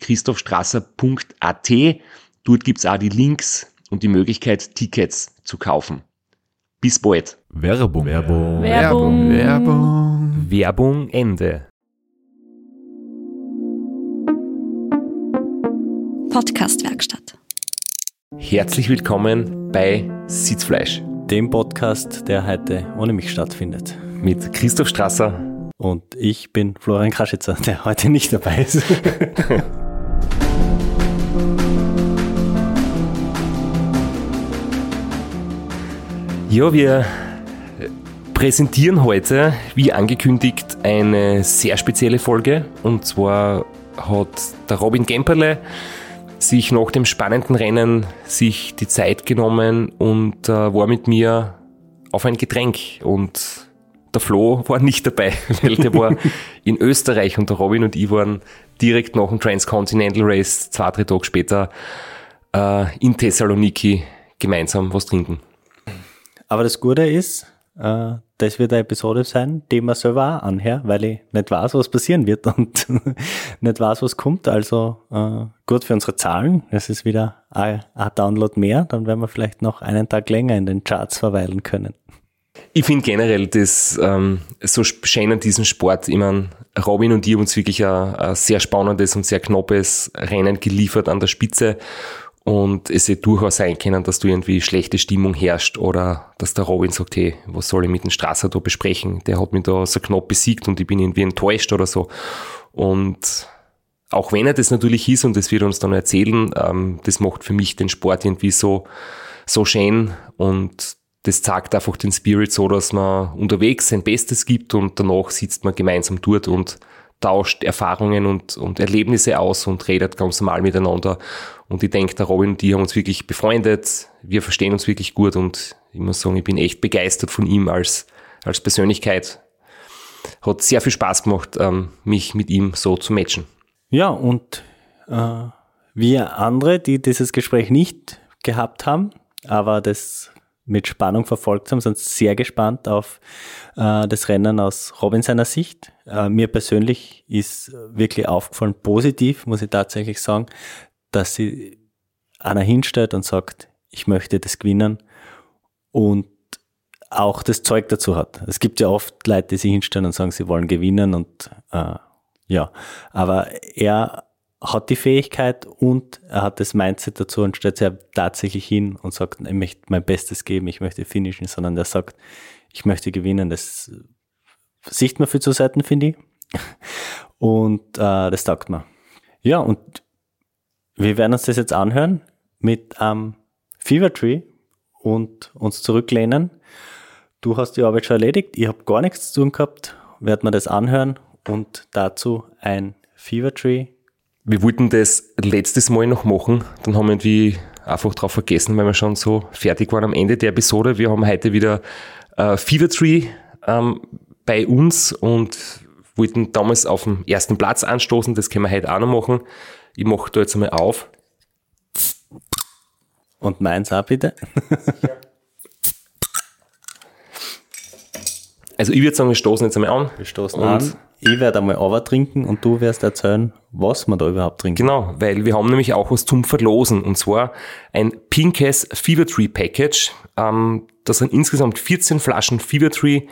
www.christophstrasser.at. Dort gibt's auch die Links und die Möglichkeit, Tickets zu kaufen. Bis bald. Werbung. Werbung. Werbung. Werbung. Werbung Ende. Podcastwerkstatt. Herzlich willkommen bei Sitzfleisch dem Podcast, der heute ohne mich stattfindet. mit Christoph Strasser. Und ich bin Florian Kraschitzer, der heute nicht dabei ist. Ja, wir präsentieren heute, wie angekündigt, eine sehr spezielle Folge. Und zwar hat der Robin Gemperle sich nach dem spannenden Rennen sich die Zeit genommen und äh, war mit mir auf ein Getränk. Und der Flo war nicht dabei, weil der war in Österreich und der Robin und ich waren direkt nach dem Transcontinental Race zwei, drei Tage später äh, in Thessaloniki gemeinsam was trinken. Aber das Gute ist, äh, das wird eine Episode sein, die man selber auch anhöre, weil ich nicht weiß, was passieren wird und nicht weiß, was kommt. Also äh, gut für unsere Zahlen. Es ist wieder ein, ein Download mehr. Dann werden wir vielleicht noch einen Tag länger in den Charts verweilen können. Ich finde generell das ähm, so schön an diesem Sport. Ich mein, Robin und ich haben uns wirklich ein, ein sehr spannendes und sehr knappes Rennen geliefert an der Spitze. Und es hätte durchaus sein können, dass du irgendwie schlechte Stimmung herrscht oder dass der Robin sagt, hey, was soll ich mit dem Strasser da besprechen? Der hat mich da so knapp besiegt und ich bin irgendwie enttäuscht oder so. Und auch wenn er das natürlich ist und das wird er uns dann erzählen, ähm, das macht für mich den Sport irgendwie so, so schön und das zeigt einfach den Spirit so, dass man unterwegs sein Bestes gibt und danach sitzt man gemeinsam dort und tauscht Erfahrungen und, und Erlebnisse aus und redet ganz normal miteinander. Und ich denke, der Robin und die haben uns wirklich befreundet. Wir verstehen uns wirklich gut und ich muss sagen, ich bin echt begeistert von ihm als, als Persönlichkeit. Hat sehr viel Spaß gemacht, ähm, mich mit ihm so zu matchen. Ja, und äh, wir andere, die dieses Gespräch nicht gehabt haben, aber das mit Spannung verfolgt haben, sind sehr gespannt auf äh, das Rennen aus Robin seiner Sicht. Äh, mir persönlich ist wirklich aufgefallen, positiv, muss ich tatsächlich sagen, dass sie einer hinstellt und sagt, ich möchte das gewinnen und auch das Zeug dazu hat. Es gibt ja oft Leute, die sich hinstellen und sagen, sie wollen gewinnen und äh, ja, aber er hat die Fähigkeit und er hat das Mindset dazu und stellt sich tatsächlich hin und sagt, ich möchte mein Bestes geben, ich möchte finishen, sondern er sagt, ich möchte gewinnen. Das sieht man viel zu Seiten, finde ich. Und äh, das taugt mir. Ja, und wir werden uns das jetzt anhören mit einem Fever Tree und uns zurücklehnen. Du hast die Arbeit schon erledigt, ich habe gar nichts zu tun gehabt, werden wir das anhören und dazu ein Fever Tree Wir wollten das letztes Mal noch machen, dann haben wir irgendwie einfach drauf vergessen, weil wir schon so fertig waren am Ende der Episode. Wir haben heute wieder äh, Fever Tree ähm, bei uns und wollten damals auf dem ersten Platz anstoßen. Das können wir heute auch noch machen. Ich mache da jetzt einmal auf. und meins auch bitte. Also ich würde sagen, wir stoßen jetzt einmal an. Wir stoßen Und- an. Ich werde einmal aber trinken und du wirst erzählen, was wir da überhaupt trinken. Genau, weil wir haben nämlich auch was zum Verlosen und zwar ein pinkes Fever Tree Package. Ähm, da sind insgesamt 14 Flaschen Fever Tree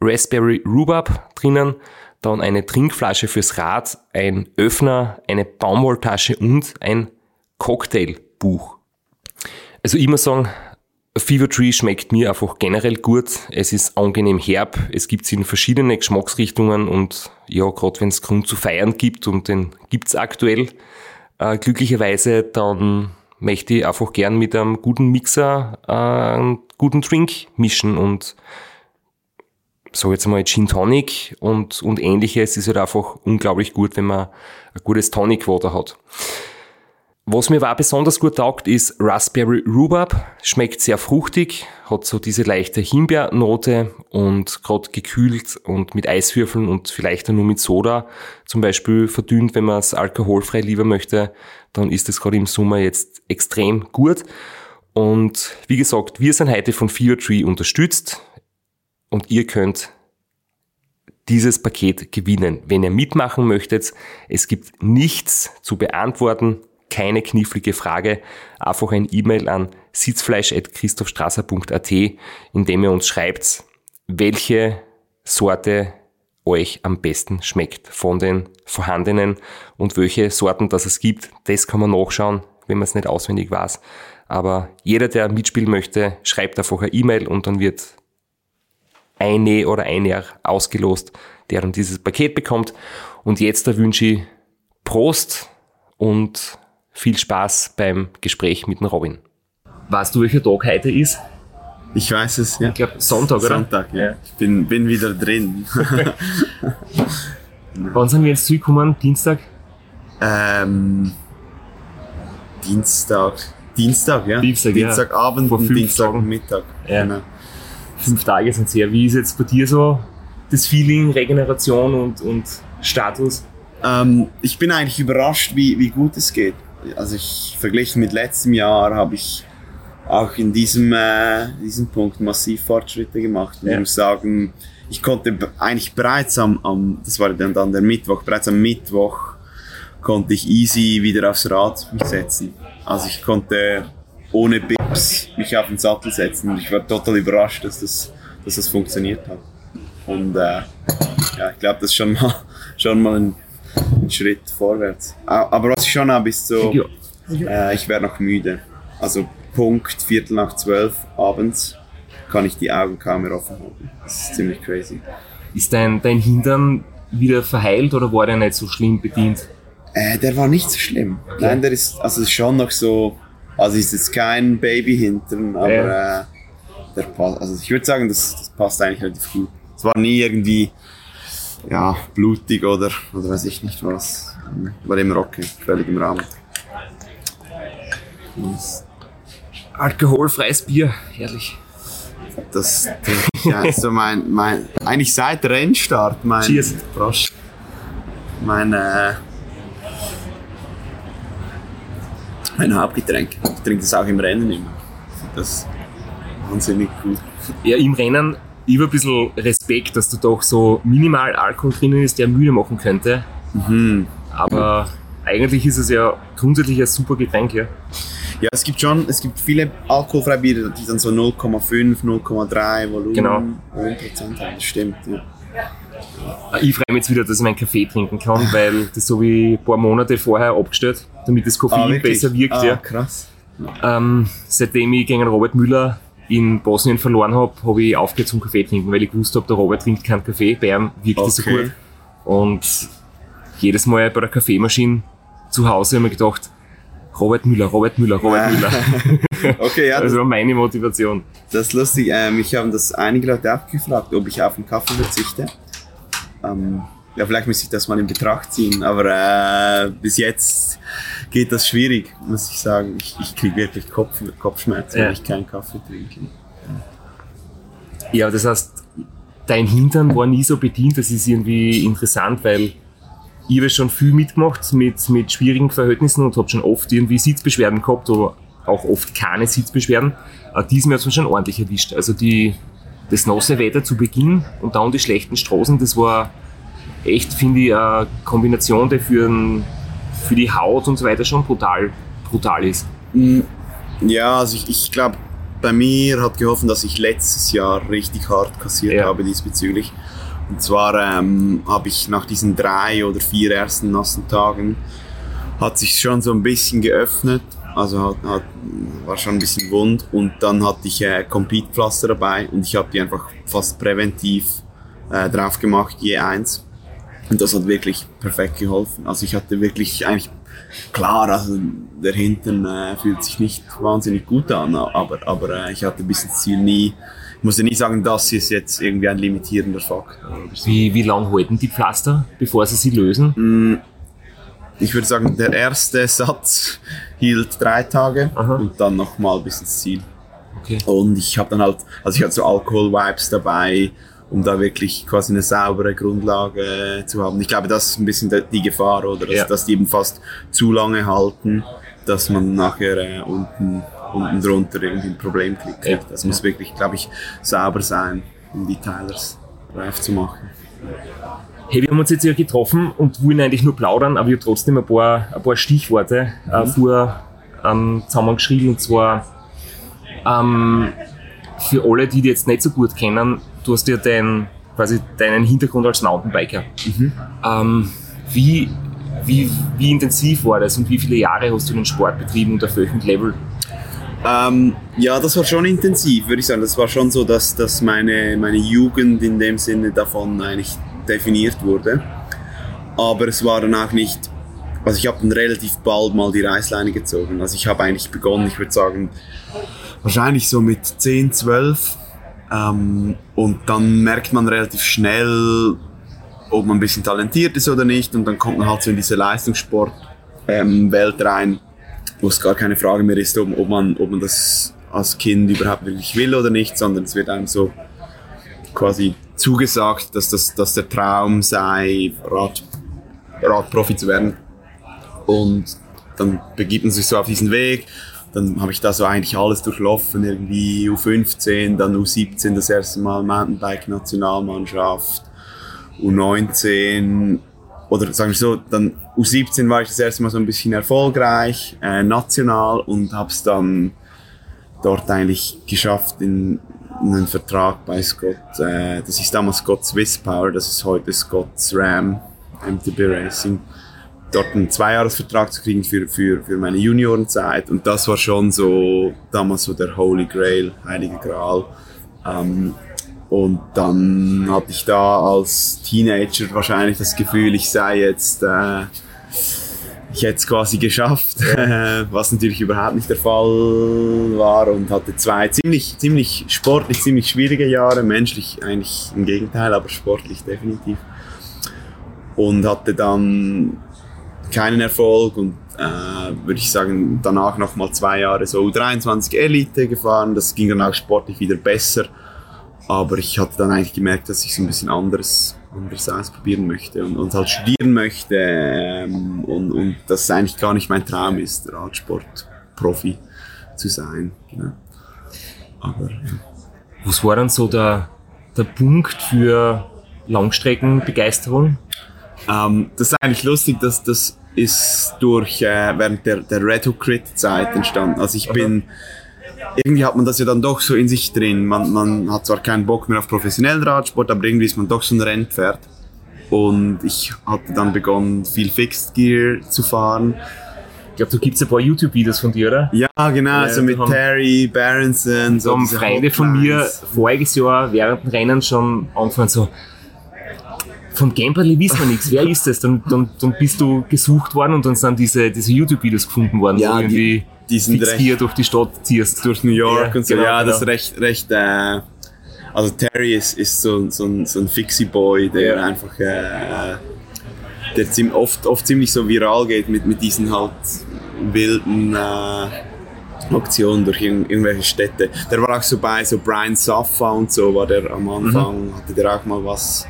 Raspberry Rhubarb drinnen. dann eine Trinkflasche fürs Rad, ein Öffner, eine Baumwolltasche und ein Cocktailbuch. Also ich muss sagen, Fever Tree schmeckt mir einfach generell gut. Es ist angenehm herb. Es gibt es in verschiedene Geschmacksrichtungen und ja, gerade wenn es Grund zu feiern gibt und den gibt's aktuell äh, glücklicherweise, dann möchte ich einfach gern mit einem guten Mixer äh, einen guten Drink mischen und so jetzt mal Gin Tonic und, und ähnliches ist halt einfach unglaublich gut, wenn man ein gutes Tonic Water hat. Was mir auch besonders gut taugt, ist Raspberry Rhubarb. Schmeckt sehr fruchtig, hat so diese leichte Himbeernote und gerade gekühlt und mit Eiswürfeln und vielleicht nur mit Soda zum Beispiel verdünnt, wenn man es alkoholfrei lieber möchte, dann ist es gerade im Sommer jetzt extrem gut. Und wie gesagt, wir sind heute von Fever Tree unterstützt und ihr könnt dieses Paket gewinnen. Wenn ihr mitmachen möchtet, es gibt nichts zu beantworten, keine knifflige Frage, einfach ein E-Mail an sitzfleisch.christophstrasser.at, in dem ihr uns schreibt, welche Sorte euch am besten schmeckt von den vorhandenen und welche Sorten das es gibt. Das kann man nachschauen, wenn man es nicht auswendig weiß. Aber jeder, der mitspielen möchte, schreibt einfach eine E-Mail und dann wird eine oder einer ausgelost, der dann dieses Paket bekommt. Und jetzt da wünsche ich Prost und viel Spaß beim Gespräch mit dem Robin. Weißt du, welcher Tag heute ist? Ich weiß es, ja. Ich glaube Sonntag, oder? Sonntag, ja. Ich bin, bin wieder drin. Wann sind wir jetzt zurückgekommen? Dienstag? ähm, Dienstag. Dienstag, ja. Dienstag, ja. Dienstagabend Vor und Dienstagmittag. Ja. Genau. Fünf Tage sind sehr. Wie ist jetzt bei dir so das Feeling, Regeneration und, und Status? Ähm, ich bin eigentlich überrascht, wie, wie gut es geht. Also ich verglichen mit letztem Jahr habe ich auch in diesem, äh, diesem Punkt massiv Fortschritte gemacht. Und Ja. Ich muss sagen, ich konnte eigentlich bereits am, am, das war dann, dann der Mittwoch, bereits am Mittwoch konnte ich easy wieder aufs Rad mich setzen. Also ich konnte ohne Bips mich auf den Sattel setzen und ich war total überrascht, dass das, dass das funktioniert hat. Und äh, ja, ich glaube, das ist schon mal, schon mal ein Schritt vorwärts. A- Aber was ich schon habe, ist so, äh, ich werde noch müde. Also Punkt Viertel nach zwölf abends kann ich die Augen kaum mehr offen halten. Das ist ziemlich crazy. Ist dein, dein Hintern wieder verheilt oder war der nicht so schlimm bedient? Äh, der war nicht so schlimm. Nein, der ist also schon noch so. Also ist jetzt kein Babyhintern, aber Ja. äh, der passt. Also ich würde sagen, das, das passt eigentlich relativ gut. Es war nie irgendwie ja blutig oder oder weiß ich nicht was. War immer okay, völlig im Rahmen. Alkoholfreies Bier, herrlich. Das trinke ich ja so mein, mein eigentlich seit Rennstart mein Cheers. Prost. Mein äh, mein Hauptgetränk. Ich trinke das auch im Rennen immer. Das wahnsinnig gut. Ja, im Rennen, ich habe ein bisschen Respekt, dass da doch so minimal Alkohol drinnen ist, der müde machen könnte. Aber eigentlich ist es ja grundsätzlich ein super Getränk, ja. Ja, es gibt schon, es gibt viele alkoholfreie Biere, die dann so 0,5, 0,3 Volumen Genau. Volumenprozent haben. Das stimmt, ja. Ich freue mich jetzt wieder, dass ich meinen Kaffee trinken kann, weil das habe ich ein paar Monate vorher abgestellt, damit das Koffein wirklich? besser wirkt. ah, ja. krass. Ähm, seitdem ich gegen Robert Müller in Bosnien verloren habe, habe ich aufgehört zum Kaffee trinken, weil ich gewusst habe, der Robert trinkt keinen Kaffee, bei ihm wirkt das so Okay. gut. Und jedes Mal bei der Kaffeemaschine zu Hause habe ich mir gedacht, Robert Müller, Robert Müller, Robert Müller. Okay, ja, das, Also meine Motivation. das ist lustig. Ähm, ich habe das einige Leute auch gefragt, ob ich auf den Kaffee verzichte. Ähm, ja, vielleicht muss ich das mal in Betracht ziehen, aber äh, bis jetzt geht das schwierig, muss ich sagen. Ich, ich kriege wirklich Kopf, Kopfschmerzen, Ja. wenn ich keinen Kaffee trinke. Ja, das heißt, dein Hintern war nie so bedient, das ist irgendwie interessant, weil ich habe schon viel mitgemacht mit, mit schwierigen Verhältnissen und habe schon oft irgendwie Sitzbeschwerden gehabt, aber auch oft keine Sitzbeschwerden. Diesmal hat es mich schon ordentlich erwischt. Also die, das nasse Wetter zu Beginn und dann die schlechten Straßen, das war echt, finde ich, eine Kombination, die für, für die Haut und so weiter schon brutal, brutal ist. Ja, also ich, ich glaube, bei mir hat geholfen, dass ich letztes Jahr richtig hart kassiert Ja. habe diesbezüglich. Und zwar ähm, habe ich nach diesen drei oder vier ersten nassen Tagen hat sich schon so ein bisschen geöffnet, also hat, hat, war schon ein bisschen wund und dann hatte ich äh, Compete-Pflaster dabei und ich habe die einfach fast präventiv äh, drauf gemacht, je eins. Und das hat wirklich perfekt geholfen. Also ich hatte wirklich eigentlich klar, also der Hintern äh, fühlt sich nicht wahnsinnig gut an, aber, aber äh, ich hatte bis ins Ziel nie, ich musste nie sagen, das ist jetzt irgendwie ein limitierender Faktor. so. Wie, wie lang halten die Pflaster, bevor sie sie lösen? Ich würde sagen, der erste Satz hielt drei Tage Aha. und dann nochmal bis ins Ziel. Okay. Und ich habe dann halt, also ich hatte so Alkohol-Vibes dabei, um da wirklich quasi eine saubere Grundlage zu haben. Ich glaube, das ist ein bisschen die Gefahr, oder? Dass, Ja. dass die eben fast zu lange halten, dass man nachher äh, unten, unten drunter irgendwie ein Problem kriegt. Ja. Das muss wirklich, glaube ich, sauber sein, um die Tylers reif zu machen. Hey, wir haben uns jetzt ja getroffen und wollen eigentlich nur plaudern, aber ich habe trotzdem ein paar, ein paar Stichworte äh, vor ähm, zusammengeschrieben. Und zwar ähm, für alle, die dich jetzt nicht so gut kennen, du hast ja dein, quasi deinen Hintergrund als Mountainbiker. Ähm, wie, wie, wie intensiv war das und wie viele Jahre hast du den Sport betrieben und auf welchem Level? Ähm, ja, das war schon intensiv, würde ich sagen. Das war schon so, dass, dass meine, meine Jugend in dem Sinne davon eigentlich definiert wurde. Aber es war dann auch nicht, also ich habe dann relativ bald mal die Reißleine gezogen. Also ich habe eigentlich begonnen, ich würde sagen, wahrscheinlich so mit 10, 12. Ähm, und dann merkt man relativ schnell, ob man ein bisschen talentiert ist oder nicht. Und dann kommt man halt so in diese Leistungssport-Welt rein wo es gar keine Frage mehr ist, ob, ob, man, ob man das als Kind überhaupt wirklich will oder nicht, sondern es wird einem so quasi zugesagt, dass, das, dass der Traum sei, Rad, Radprofi zu werden. Und dann begibt man sich so auf diesen Weg. Dann habe ich da so eigentlich alles durchlaufen, irgendwie U15, dann U17 das erste Mal Mountainbike-Nationalmannschaft, U19 oder sagen wir so, dann U17 war ich das erste Mal so ein bisschen erfolgreich, äh, national und habe es dann dort eigentlich geschafft in, in einen Vertrag bei Scott. Äh, das ist damals Scott Swiss Power, das ist heute Scott's Ram MTB Racing. Dort einen Zweijahresvertrag zu kriegen für, für, für meine Juniorenzeit und das war schon so damals so der Holy Grail, Heilige Gral. Ähm, und dann hatte ich da als Teenager wahrscheinlich das Gefühl, ich sei jetzt, äh, ich hätte es quasi geschafft, was natürlich überhaupt nicht der Fall war und hatte zwei ziemlich, ziemlich sportlich, ziemlich schwierige Jahre, menschlich eigentlich im Gegenteil, aber sportlich definitiv. Und hatte dann keinen Erfolg und äh, würde ich sagen, danach nochmal zwei Jahre so U23 Elite gefahren, das ging dann auch sportlich wieder besser. Aber ich hatte dann eigentlich gemerkt, dass ich so ein bisschen anderes, anderes ausprobieren möchte und, und halt studieren möchte ähm, und, und dass es eigentlich gar nicht mein Traum ist, Radsportprofi zu sein. Genau. Aber ja. Was war dann so der, der Punkt für Langstreckenbegeisterung? Ähm, das ist eigentlich lustig, dass das ist durch äh, während der, der Red Hook Crit Zeit entstanden. Also ich bin irgendwie hat man das ja dann doch so in sich drin. Man, man hat zwar keinen Bock mehr auf professionellen Radsport, aber irgendwie ist man doch so ein Rennpferd. Und ich hatte dann begonnen, viel Fixed Gear zu fahren. Ich glaube, da gibt es ein paar YouTube-Videos von dir, oder? Ja, genau, Ja, so mit Terry, Berenson, so haben Freunde von mir voriges Jahr während dem Rennen schon angefangen so, vom Gameplay wissen wir nichts, wer ist das? Dann, dann, dann bist du gesucht worden und dann sind diese, diese YouTube-Videos gefunden worden, Ja, wo die- irgendwie die sind fix recht- durch die Stadt ziehst. durch New York Ja, und so. genau, ja, das ist genau. recht, recht, äh, also Terry ist, ist so, so ein, so ein Fixie-Boy, der einfach, äh, der ziem, oft, oft ziemlich so viral geht mit, mit diesen halt wilden, äh, Aktionen durch irg irgendwelche Städte. Der war auch so bei so Brian Saffa und so, war der am Anfang, hatte der auch mal was,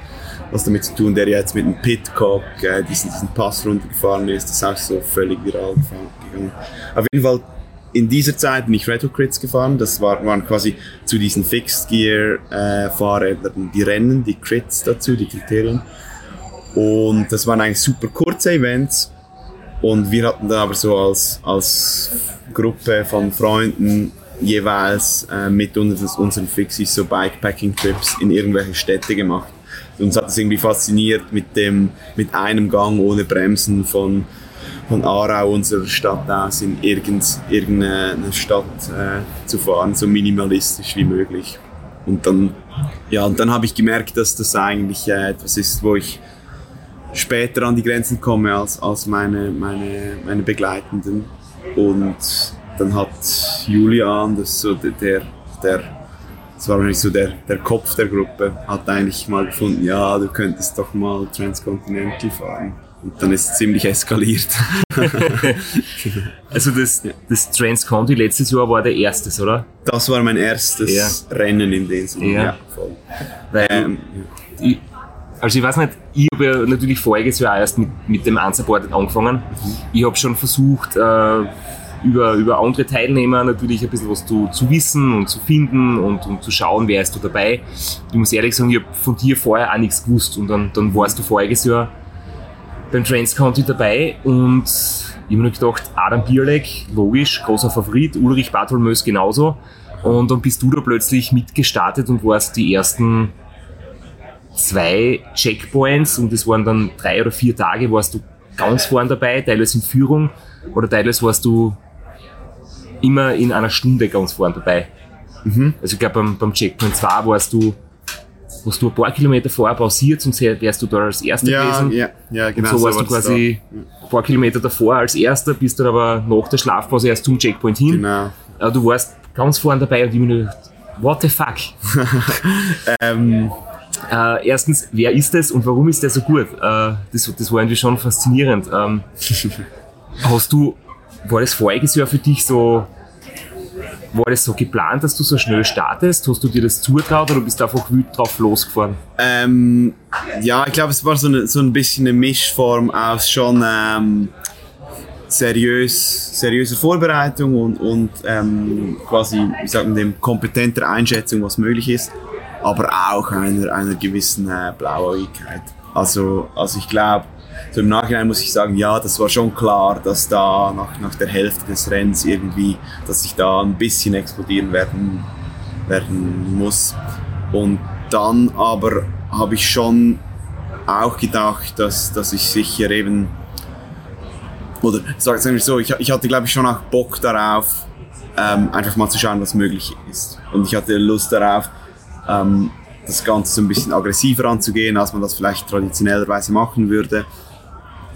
was damit zu tun, der jetzt mit dem Pitcock äh, diesen, diesen Pass runtergefahren ist, das ist auch so völlig viral gegangen. Auf jeden Fall in dieser Zeit bin ich Retro Crits gefahren. Das war, waren quasi zu diesen Fixed Gear äh, Fahrrädern die Rennen, die Crits dazu, die Kriterien. Und das waren eigentlich super kurze Events. Und wir hatten dann aber so als, als Gruppe von Freunden jeweils äh, mit uns, unseren Fixies so Bikepacking-Trips in irgendwelche Städte gemacht. Uns hat es irgendwie fasziniert, mit dem, mit einem Gang ohne Bremsen von, von Aarau, unserer Stadt aus, in irgend, irgendeine Stadt äh, zu fahren, so minimalistisch wie möglich. Und dann, ja, und dann habe ich gemerkt, dass das eigentlich äh, etwas ist, wo ich später an die Grenzen komme als, als meine, meine, meine Begleitenden. Und dann hat Julian, das so der, der, das war eigentlich so der, der Kopf der Gruppe, hat eigentlich mal gefunden, ja, du könntest doch mal Transcontinental fahren. Und dann ist es ziemlich eskaliert. Also das, das Transconti letztes Jahr war der erstes, oder? Das war mein erstes Rennen in dem Sinne. Ja. Ja, voll. Weil Ähm, ich, also ich weiß nicht, ich habe ja natürlich voriges Jahr erst mit, mit dem Unsupported angefangen. Ich habe schon versucht, äh, über, über andere Teilnehmer natürlich ein bisschen was zu, zu wissen und zu finden und, und zu schauen, wer ist da dabei. Ich muss ehrlich sagen, ich habe von dir vorher auch nichts gewusst und dann, dann warst du voriges Jahr beim Transcounty dabei und ich habe mir gedacht, Adam Bierleck, logisch, großer Favorit, Ulrich Bartholmös genauso. Und dann bist du da plötzlich mitgestartet und warst die ersten zwei Checkpoints und das waren dann drei oder vier Tage, warst du ganz vorn dabei, teilweise in Führung oder teilweise warst du immer in einer Stunde ganz vorn dabei. Also ich glaube beim, beim Checkpoint 2 warst du, warst du ein paar Kilometer vorher pausiert, sonst wärst du da als Erster ja, gewesen. ja, ja, genau. und so warst war du quasi ein paar Kilometer davor als Erster, bist dann aber nach der Schlafpause erst zum Checkpoint hin. da. Genau. Äh, Du warst ganz vorn dabei und ich mir nur gedacht, what the fuck? Ähm, Äh, erstens, wer ist das und warum ist der so gut? Äh, das, das war irgendwie schon faszinierend. Ähm, hast du, war das voriges Jahr für dich so, war das so geplant, dass du so schnell startest? Hast du dir das zutraut oder bist du einfach wild drauf losgefahren? Ähm, ja, ich glaube, es war so, eine, so ein bisschen eine Mischform aus schon ähm, seriös, seriöser Vorbereitung und, und ähm, quasi, wie sagt dem, kompetenter Einschätzung, was möglich ist, aber auch einer, einer gewissen äh, Blauäugigkeit. Also, also ich glaube, so im Nachhinein muss ich sagen, ja, das war schon klar, dass da nach, nach der Hälfte des Rennens irgendwie, dass ich da ein bisschen explodieren werden, werden muss. Und dann aber habe ich schon auch gedacht, dass, dass ich sicher eben, oder sagen wir so, ich, ich hatte glaube ich schon auch Bock darauf, ähm, einfach mal zu schauen, was möglich ist. Und ich hatte Lust darauf, ähm, das Ganze so ein bisschen aggressiver anzugehen, als man das vielleicht traditionellerweise machen würde.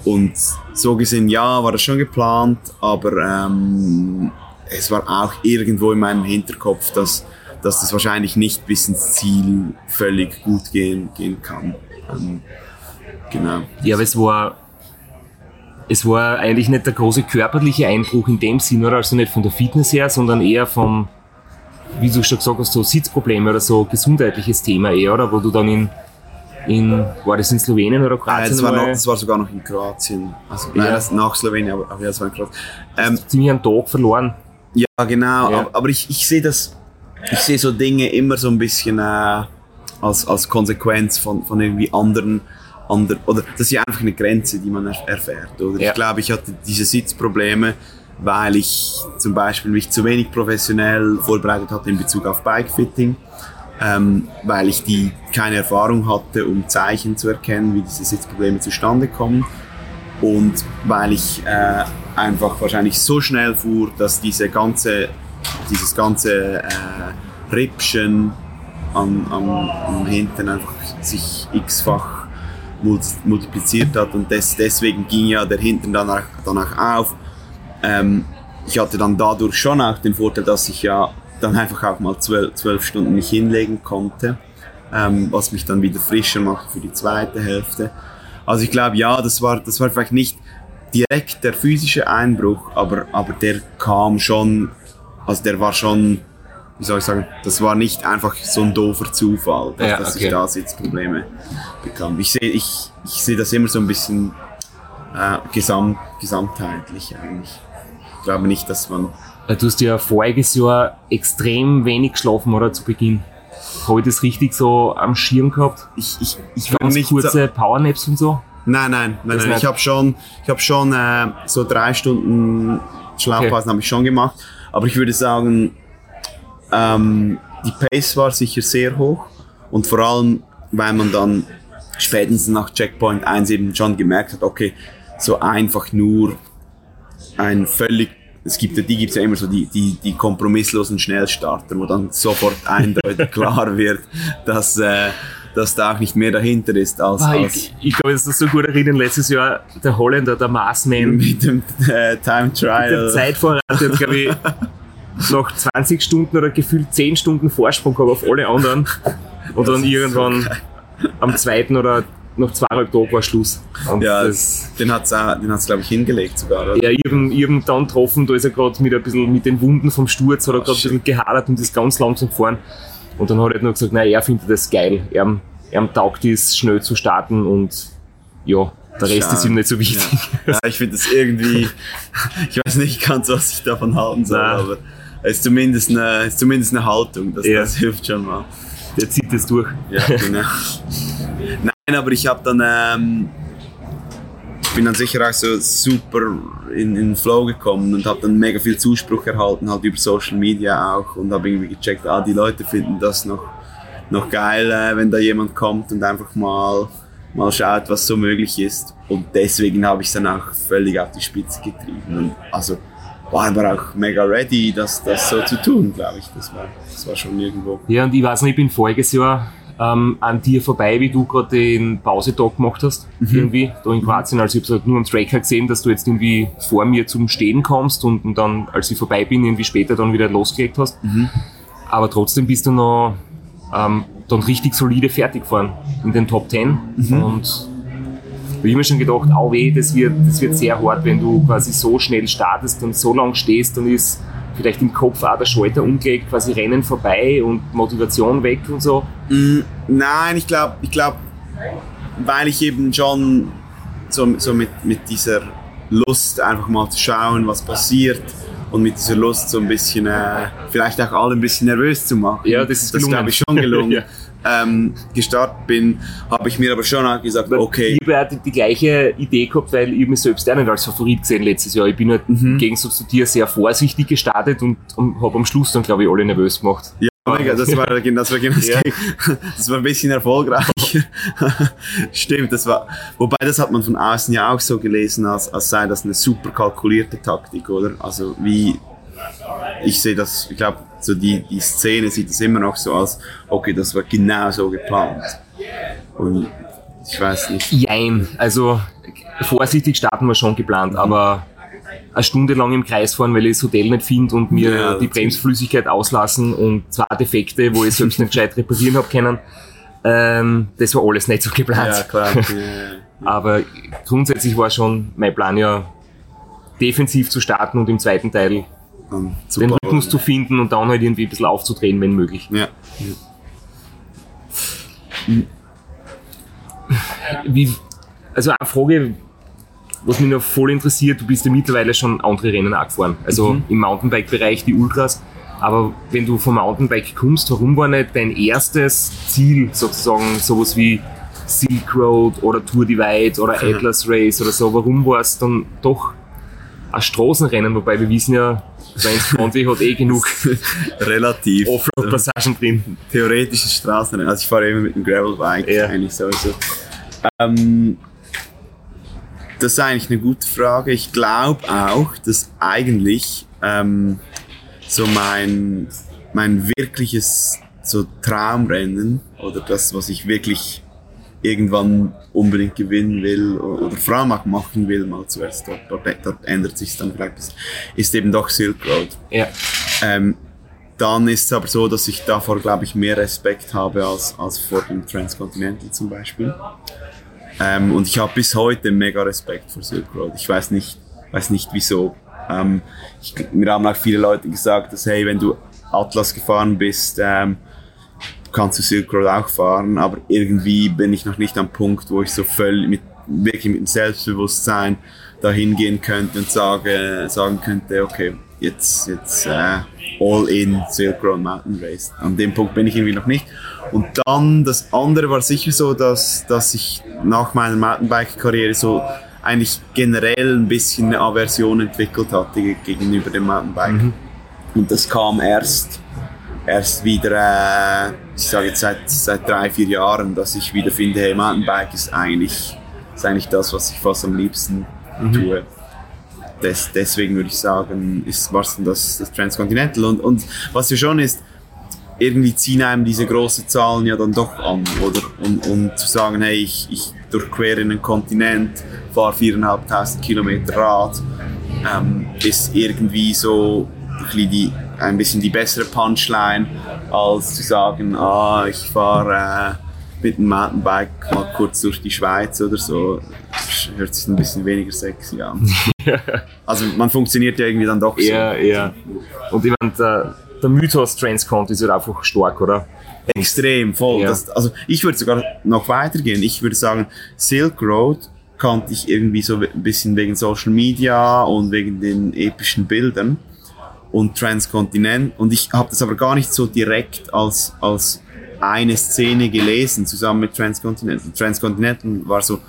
Und so gesehen, ja, war das schon geplant, aber ähm, es war auch irgendwo in meinem Hinterkopf, dass, dass das wahrscheinlich nicht bis ins Ziel völlig gut gehen, gehen kann. Ähm, genau. Ja, aber es war, es war eigentlich nicht der große körperliche Einbruch in dem Sinn, oder? Also nicht von der Fitness her, sondern eher vom, wie du schon gesagt hast, so Sitzprobleme oder so gesundheitliches Thema eher, oder? Wo du dann in, in war das in Slowenien oder Kroatien? das, war noch, das war sogar noch in Kroatien. Also, nein, Ja. das nach Slowenien, aber, aber ja, das war in Kroatien. Ähm, ziemlich einen Tag verloren. Ja, genau. Ja. Aber, aber ich, ich sehe das, ich sehe so Dinge immer so ein bisschen äh, als, als Konsequenz von, von irgendwie anderen, ander, oder das ist ja einfach eine Grenze, die man erf- erfährt. Oder Ja. ich glaube, ich hatte diese Sitzprobleme, weil ich zum Beispiel mich zu wenig professionell vorbereitet hatte in Bezug auf Bikefitting. Ähm, weil ich die keine Erfahrung hatte, um Zeichen zu erkennen, wie diese Sitzprobleme zustande kommen und weil ich äh, einfach wahrscheinlich so schnell fuhr, dass diese ganze, dieses ganze äh, Rippchen am, am, am Hintern einfach sich x-fach mul- multipliziert hat und des, deswegen ging ja der Hintern danach, danach auf. Ähm, ich hatte dann dadurch schon auch den Vorteil, dass ich ja dann einfach auch mal zwölf, zwölf Stunden mich hinlegen konnte, ähm, was mich dann wieder frischer macht für die zweite Hälfte. Also ich glaube, ja, das war, das war vielleicht nicht direkt der physische Einbruch, aber, aber der kam schon, also der war schon, wie soll ich sagen, das war nicht einfach so ein doofer Zufall, dass, Ja, dass okay. ich da Sitzprobleme bekam. Ich sehe ich, ich sehe das immer so ein bisschen äh, gesamt, gesamtheitlich eigentlich. Ich glaube nicht, dass man Du hast ja voriges Jahr extrem wenig geschlafen, oder? Zu Beginn. Habe ich das richtig so am Schirm gehabt? ich, ich, ich Ganz nicht kurze Powernaps und so? Nein, nein, nein, nein. Ich habe schon, ich habe schon äh, so drei Stunden Schlafpausen habe ich schon gemacht. Aber ich würde sagen, ähm, die Pace war sicher sehr hoch und vor allem, weil man dann spätestens nach Checkpoint 1 eben schon gemerkt hat, okay, so einfach nur ein völlig, es gibt ja, die gibt's ja immer so, die, die, die kompromisslosen Schnellstarter, wo dann sofort eindeutig klar wird, dass, äh, dass da auch nicht mehr dahinter ist als, Ah, als ich, ich mich das so gut erinnern, letztes Jahr der Holländer, der Maßman, mit dem äh, Time Trial. Zeitvorrat, der glaube ich, nach 20 Stunden oder gefühlt 10 Stunden Vorsprung gehabt auf alle anderen. Und dann irgendwann am zweiten oder nach zweieinhalb Tagen war Schluss. Und Ja, das, den den hat's glaube ich hingelegt sogar. Oder? ja, irgend, irgend dann getroffen, da ist er gerade mit ein bisschen mit den Wunden vom Sturz, hat er gerade ein bisschen gehadert und ist ganz langsam gefahren. Und dann hat er nur gesagt, nein, er findet das geil. Er, er taugt es, schnell zu starten und ja, der Rest Schade. ist ihm nicht so wichtig. Ja, ich finde das irgendwie, ich weiß nicht ganz, was ich davon halten soll, Nein. aber es ist zumindest eine, ist zumindest eine Haltung, das, Ja. das hilft schon mal. Der zieht es durch. Ja, genau. Aber ich habe dann, ähm, ich bin dann sicher auch so super in, in den Flow gekommen und habe dann mega viel Zuspruch erhalten, halt über Social Media auch und habe irgendwie gecheckt, ah, die Leute finden das noch, noch geil, äh, wenn da jemand kommt und einfach mal, mal schaut, was so möglich ist. Und deswegen habe ich es dann auch völlig auf die Spitze getrieben. Und also war aber auch mega ready, das, das so zu tun, glaube ich. Das war, das war schon irgendwo. Ja, und ich weiß nicht, ich bin voriges Jahr ähm, an dir vorbei, wie du gerade den Pausetag gemacht hast, irgendwie, da in Kroatien. Also ich habe halt nur am Tracker gesehen, dass du jetzt irgendwie vor mir zum Stehen kommst und, und dann, als ich vorbei bin, irgendwie später dann wieder losgelegt hast. Aber trotzdem bist du noch ähm, dann richtig solide fertig gefahren in den Top 10. Und da hab ich mir schon gedacht, au weh, das wird, das wird sehr hart, wenn du quasi so schnell startest und so lang stehst, dann ist vielleicht im Kopf auch der Schalter umgelegt, quasi Rennen vorbei und Motivation weg und so. Mm, Nein, ich glaube, ich glaub, weil ich eben schon so, so mit, mit dieser Lust einfach mal zu schauen, was passiert und mit dieser Lust so ein bisschen, äh, vielleicht auch alle ein bisschen nervös zu machen. Ja, das ist das glaube ich schon gelungen. Ja. Ähm, gestartet bin, habe ich mir aber schon auch gesagt, okay, Ich habe die, die gleiche Idee gehabt, weil ich mich selbst auch nicht als Favorit gesehen letztes Jahr. Ich bin halt Mhm. zu dir sehr vorsichtig gestartet und, und habe am Schluss dann, glaube ich, alle nervös gemacht. Ja, das war, das war genau das, Ja. Gegenteil. das war ein bisschen erfolgreicher. Stimmt, das war, wobei das hat man von außen ja auch so gelesen, als, als sei das eine super kalkulierte Taktik, oder? Also wie, ich sehe das, ich glaube, so die, die Szene sieht das immer noch so als, okay, das war genau so geplant. Und ich weiß nicht. Jein. Also vorsichtig starten wir schon Mhm. geplant, aber eine Stunde lang im Kreis fahren, weil ich das Hotel nicht finde und mir Ja, die Bremsflüssigkeit auslassen und zwei Defekte, wo ich selbst nicht gescheit reparieren habe können. Ähm, das war alles nicht so geplant. Ja, klar. Ja, Aber grundsätzlich war schon mein Plan ja, defensiv zu starten und im zweiten Teil und den. Rhythmus zu finden und dann halt irgendwie ein bisschen aufzudrehen, wenn möglich. Ja. Wie, also eine Frage, was mich noch voll interessiert, du bist ja mittlerweile schon andere Rennen auch gefahren. Also Mhm. im Mountainbike-Bereich die Ultras. Aber wenn du vom Mountainbike kommst, warum war nicht dein erstes Ziel sozusagen sowas wie Silk Road oder Tour Divide oder. Atlas Race oder so? Warum war es dann doch ein Straßenrennen? Wobei wir wissen ja, Science Conti hat eh genug Relativ. Offroad-Passagen drin. theoretisches Straßenrennen. Also ich fahre immer mit dem Gravelbike Ja. eigentlich sowieso. Ähm, das ist eigentlich eine gute Frage. Ich glaube auch, dass eigentlich ähm, so mein, mein wirkliches so Traumrennen oder das, was ich wirklich irgendwann unbedingt gewinnen will oder auch machen will, mal zuerst, dort, dort, dort ändert sich dann vielleicht, ist, ist eben doch Silk Road. Ja. Ähm, dann ist es aber so, dass ich davor, glaube ich, mehr Respekt habe als, als vor dem Transcontinental zum Beispiel. Ähm, und ich habe bis heute mega Respekt vor Silk Road. Ich weiß nicht, weiß nicht wieso. Ähm, ich, mir haben auch viele Leute gesagt, dass hey, wenn du Atlas gefahren bist, ähm, kannst du Silk Road auch fahren, aber irgendwie bin ich noch nicht am Punkt, wo ich so völlig mit, wirklich mit dem Selbstbewusstsein dahin gehen könnte und sage, sagen könnte, okay, jetzt, jetzt äh, all in Silk Road Mountain Race. An dem Punkt bin ich irgendwie noch nicht. Und dann, das andere war sicher so, dass, dass ich nach meiner Mountainbike-Karriere so eigentlich generell ein bisschen eine Aversion entwickelt hatte ge- gegenüber dem Mountainbike. Und das kam erst erst wieder, äh, ich sage jetzt seit, seit drei, vier Jahren, dass ich wieder finde, hey, Mountainbike ist eigentlich, ist eigentlich das, was ich fast am liebsten tue. Des, deswegen würde ich sagen, ist was denn das, das Transcontinental. Und, und was ja schon ist, irgendwie ziehen einem diese großen Zahlen ja dann doch an, oder? Und, und zu sagen, hey, ich, ich durchquere einen Kontinent, fahre 4.500 Kilometer Rad, ähm, ist irgendwie so ein bisschen die, ein bisschen die bessere Punchline, als zu sagen, ah, ich fahre äh, mit dem Mountainbike mal kurz durch die Schweiz oder so. Das hört sich ein bisschen weniger sexy an. also man funktioniert ja irgendwie dann doch so. Ja, ja. Und ich meine, der, der Mythos Transcont ist halt einfach stark, oder? Extrem, voll. Ja. Das, also ich würde sogar noch weitergehen. Ich würde sagen, Silk Road kannte ich irgendwie so ein bisschen wegen Social Media und wegen den epischen Bildern und Transcontinent. Und ich habe das aber gar nicht so direkt als, als eine Szene gelesen, zusammen mit Transcontinental. Transcontinental war so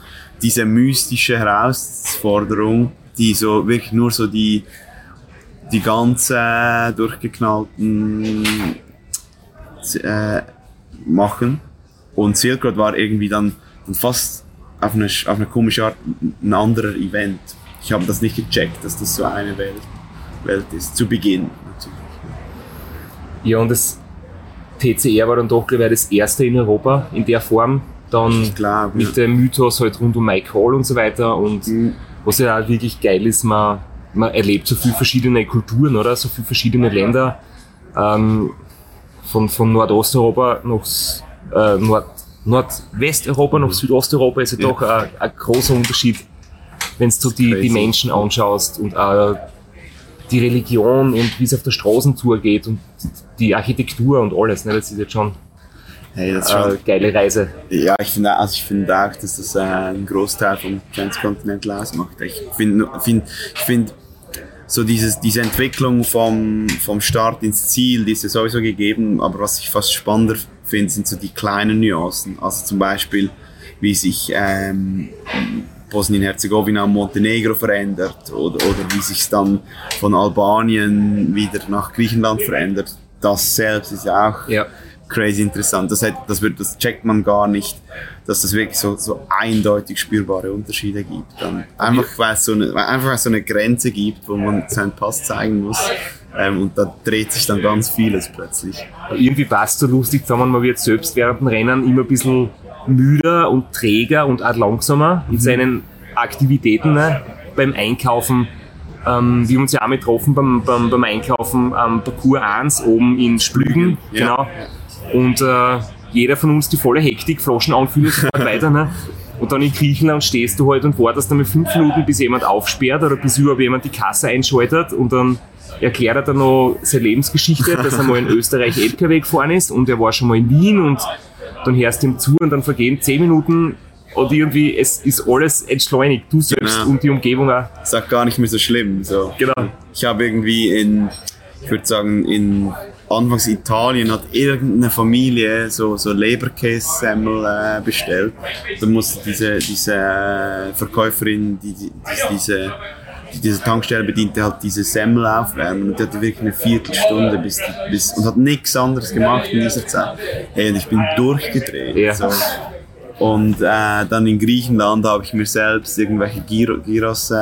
diese mystische Herausforderung, die so wirklich nur so die, die ganz äh, durchgeknallten äh, machen. Und Silk Road war irgendwie dann, dann fast auf eine, auf eine komische Art ein anderer Event. Ich habe das nicht gecheckt, dass das so eine Welt, Welt ist. Zu Beginn natürlich. Ja, und das TCR war dann doch, glaube ich, das erste in Europa in der Form. Dann Ich glaube, mit dem Mythos halt rund um Mike Hall und so weiter. Und was ja auch wirklich geil ist, man, man erlebt so viele verschiedene Kulturen, oder? So viele verschiedene Länder. Ähm, von, von Nordosteuropa nach äh, Nord, Nordwesteuropa nach Südosteuropa ist ja, Ja. doch ein, ein großer Unterschied, wenn du die, die. Menschen anschaust und auch die Religion und wie es auf der Straßentour geht und die Architektur und alles. Ne? Das ist jetzt schon Hey, das ist eine schon, geile Reise. ja, ich finde, also ich finde auch, dass das äh, einen Großteil vom Transcontinental ausmacht. Ich finde, find, ich finde, so dieses, diese Entwicklung vom, vom Start ins Ziel, die ist ja sowieso gegeben, aber was ich fast spannender finde, sind so die kleinen Nuancen. Also zum Beispiel, wie sich ähm, Bosnien-Herzegowina und Montenegro verändert oder, oder wie sich dann von Albanien wieder nach Griechenland verändert. Das selbst ist ja auch Ja. crazy interessant. Das, hat, das, wird, das checkt man gar nicht, dass es wirklich so, so eindeutig spürbare Unterschiede gibt. Dann einfach, weil es so eine, einfach es so eine Grenze gibt, wo man seinen Pass zeigen muss. Ähm, und da dreht sich dann ganz vieles plötzlich. Irgendwie passt so lustig zusammen, man wird selbst während dem Rennen immer ein bisschen müder und träger und auch langsamer Mhm. in seinen Aktivitäten. Ne? Beim Einkaufen, ähm, wir haben uns ja auch mal getroffen beim, beim, beim Einkaufen am Parcours 1 oben in Splügen. Ja. Genau. Und äh, jeder von uns die volle Hektik, Flaschen anfüllen und so weiter. Ne? Und dann in Griechenland stehst du halt und wartest dann mal fünf Minuten, bis jemand aufsperrt oder bis überhaupt jemand die Kasse einschaltet und dann erklärt er dann noch seine Lebensgeschichte, dass er mal in Österreich LKW gefahren ist und er war schon mal in Wien und dann hörst du ihm zu und dann vergehen zehn Minuten und irgendwie es ist alles entschleunigt, du selbst Genau. und die Umgebung auch. Ist auch gar nicht mehr so schlimm. So. Genau. Ich habe irgendwie in, ich würde sagen, in anfangs Italien hat irgendeine Familie so, so Leberkässemmel äh, bestellt. Da musste diese, diese äh, Verkäuferin, die, die, die diese, die diese Tankstelle bediente, halt diese Semmel aufwärmen. Und die hatte wirklich eine Viertelstunde bis, die- bis, und hat nichts anderes gemacht in dieser Zeit. Hey, und ich bin durchgedreht. Ja. So. Und äh, dann in Griechenland habe ich mir selbst irgendwelche Gyro, Gyros äh,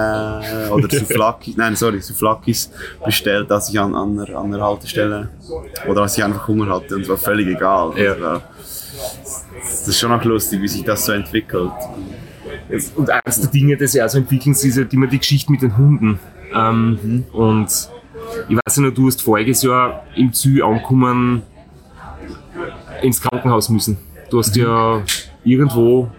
oder Souflakis, nein, sorry, Souflakis bestellt, als ich an, an, der, an der Haltestelle oder als ich einfach Hunger hatte und es war völlig egal. Ja. War, das ist schon auch lustig, wie sich das so entwickelt. Und eines der Dinge, das ja auch so entwickeln, ist halt immer die Geschichte mit den Hunden. Ähm, Und ich weiß ja noch, du hast voriges Jahr im Zü angekommen ins Krankenhaus müssen. Du hast ja irgendwo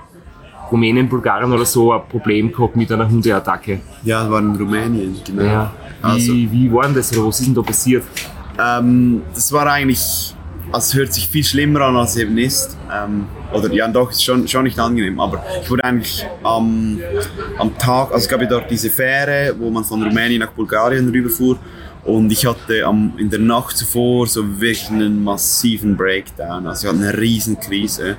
Rumänien, Bulgarien oder so ein Problem gehabt mit einer Hundeattacke. Ja, das war in Rumänien, genau. Ja. Wie, Also, wie war denn das oder was ist denn da passiert? Ähm, das war eigentlich, also es hört sich viel schlimmer an, als es eben ist. Ähm, oder ja, doch, ist schon, schon nicht angenehm. Aber ich wurde eigentlich am, am Tag, also gab ja dort diese Fähre, wo man von Rumänien nach Bulgarien rüberfuhr. Und ich hatte am, in der Nacht zuvor so wirklich einen massiven Breakdown. Also ich hatte eine riesen Krise.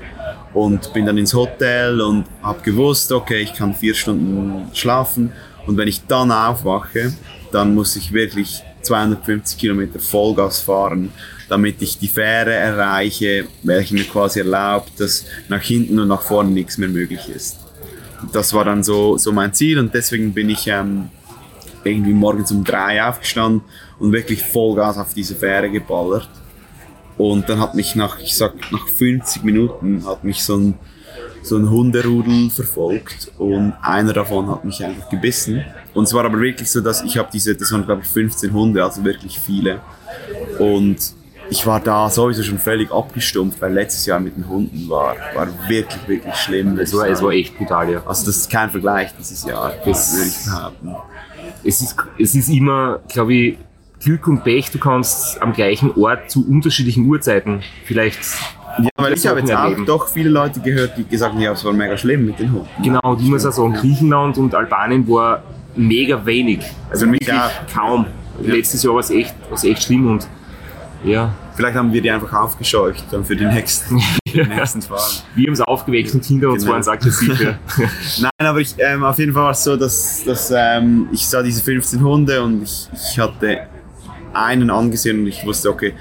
Und bin dann ins Hotel und habe gewusst, okay, ich kann vier Stunden schlafen. Und wenn ich dann aufwache, dann muss ich wirklich 250 Kilometer Vollgas fahren, damit ich die Fähre erreiche, welche mir quasi erlaubt, dass nach hinten und nach vorne nichts mehr möglich ist. Das war dann so, so mein Ziel und deswegen bin ich ähm, irgendwie morgens um drei aufgestanden und wirklich Vollgas auf diese Fähre geballert. Und dann hat mich nach, ich sag, nach 50 Minuten hat mich so ein, so ein Hunderudel verfolgt und einer davon hat mich einfach gebissen. Und es war aber wirklich so, dass ich habe diese, das waren glaube ich 15 Hunde, also wirklich viele. Und ich war da sowieso schon völlig abgestumpft, weil letztes Jahr mit den Hunden war, war wirklich, wirklich schlimm. Es war, es war echt brutal, ja. also das ist kein Vergleich dieses Jahr, das würde ich behaupten. Es ist, es ist immer, glaube ich, Glück und Pech. Du kannst am gleichen Ort zu unterschiedlichen Uhrzeiten vielleicht. Ja, weil ich habe jetzt auch erleben. doch viele Leute gehört, die gesagt haben, ja, es war mega schlimm mit den Hunden. Genau, und ich muss auch sagen, Griechenland und Albanien war mega wenig. Also mich wirklich kaum. Letztes Jahr war es echt, echt schlimm und ja, Vielleicht haben wir die einfach aufgescheucht dann für die nächsten, die nächsten Fahren. wir haben es aufgeweckt und hinter uns Genau. waren es aggressiv. Ja. Nein, aber ich, ähm, auf jeden Fall war es so, dass, dass ähm, ich sah diese 15 Hunde und ich, ich hatte einen angesehen und ich wusste, okay,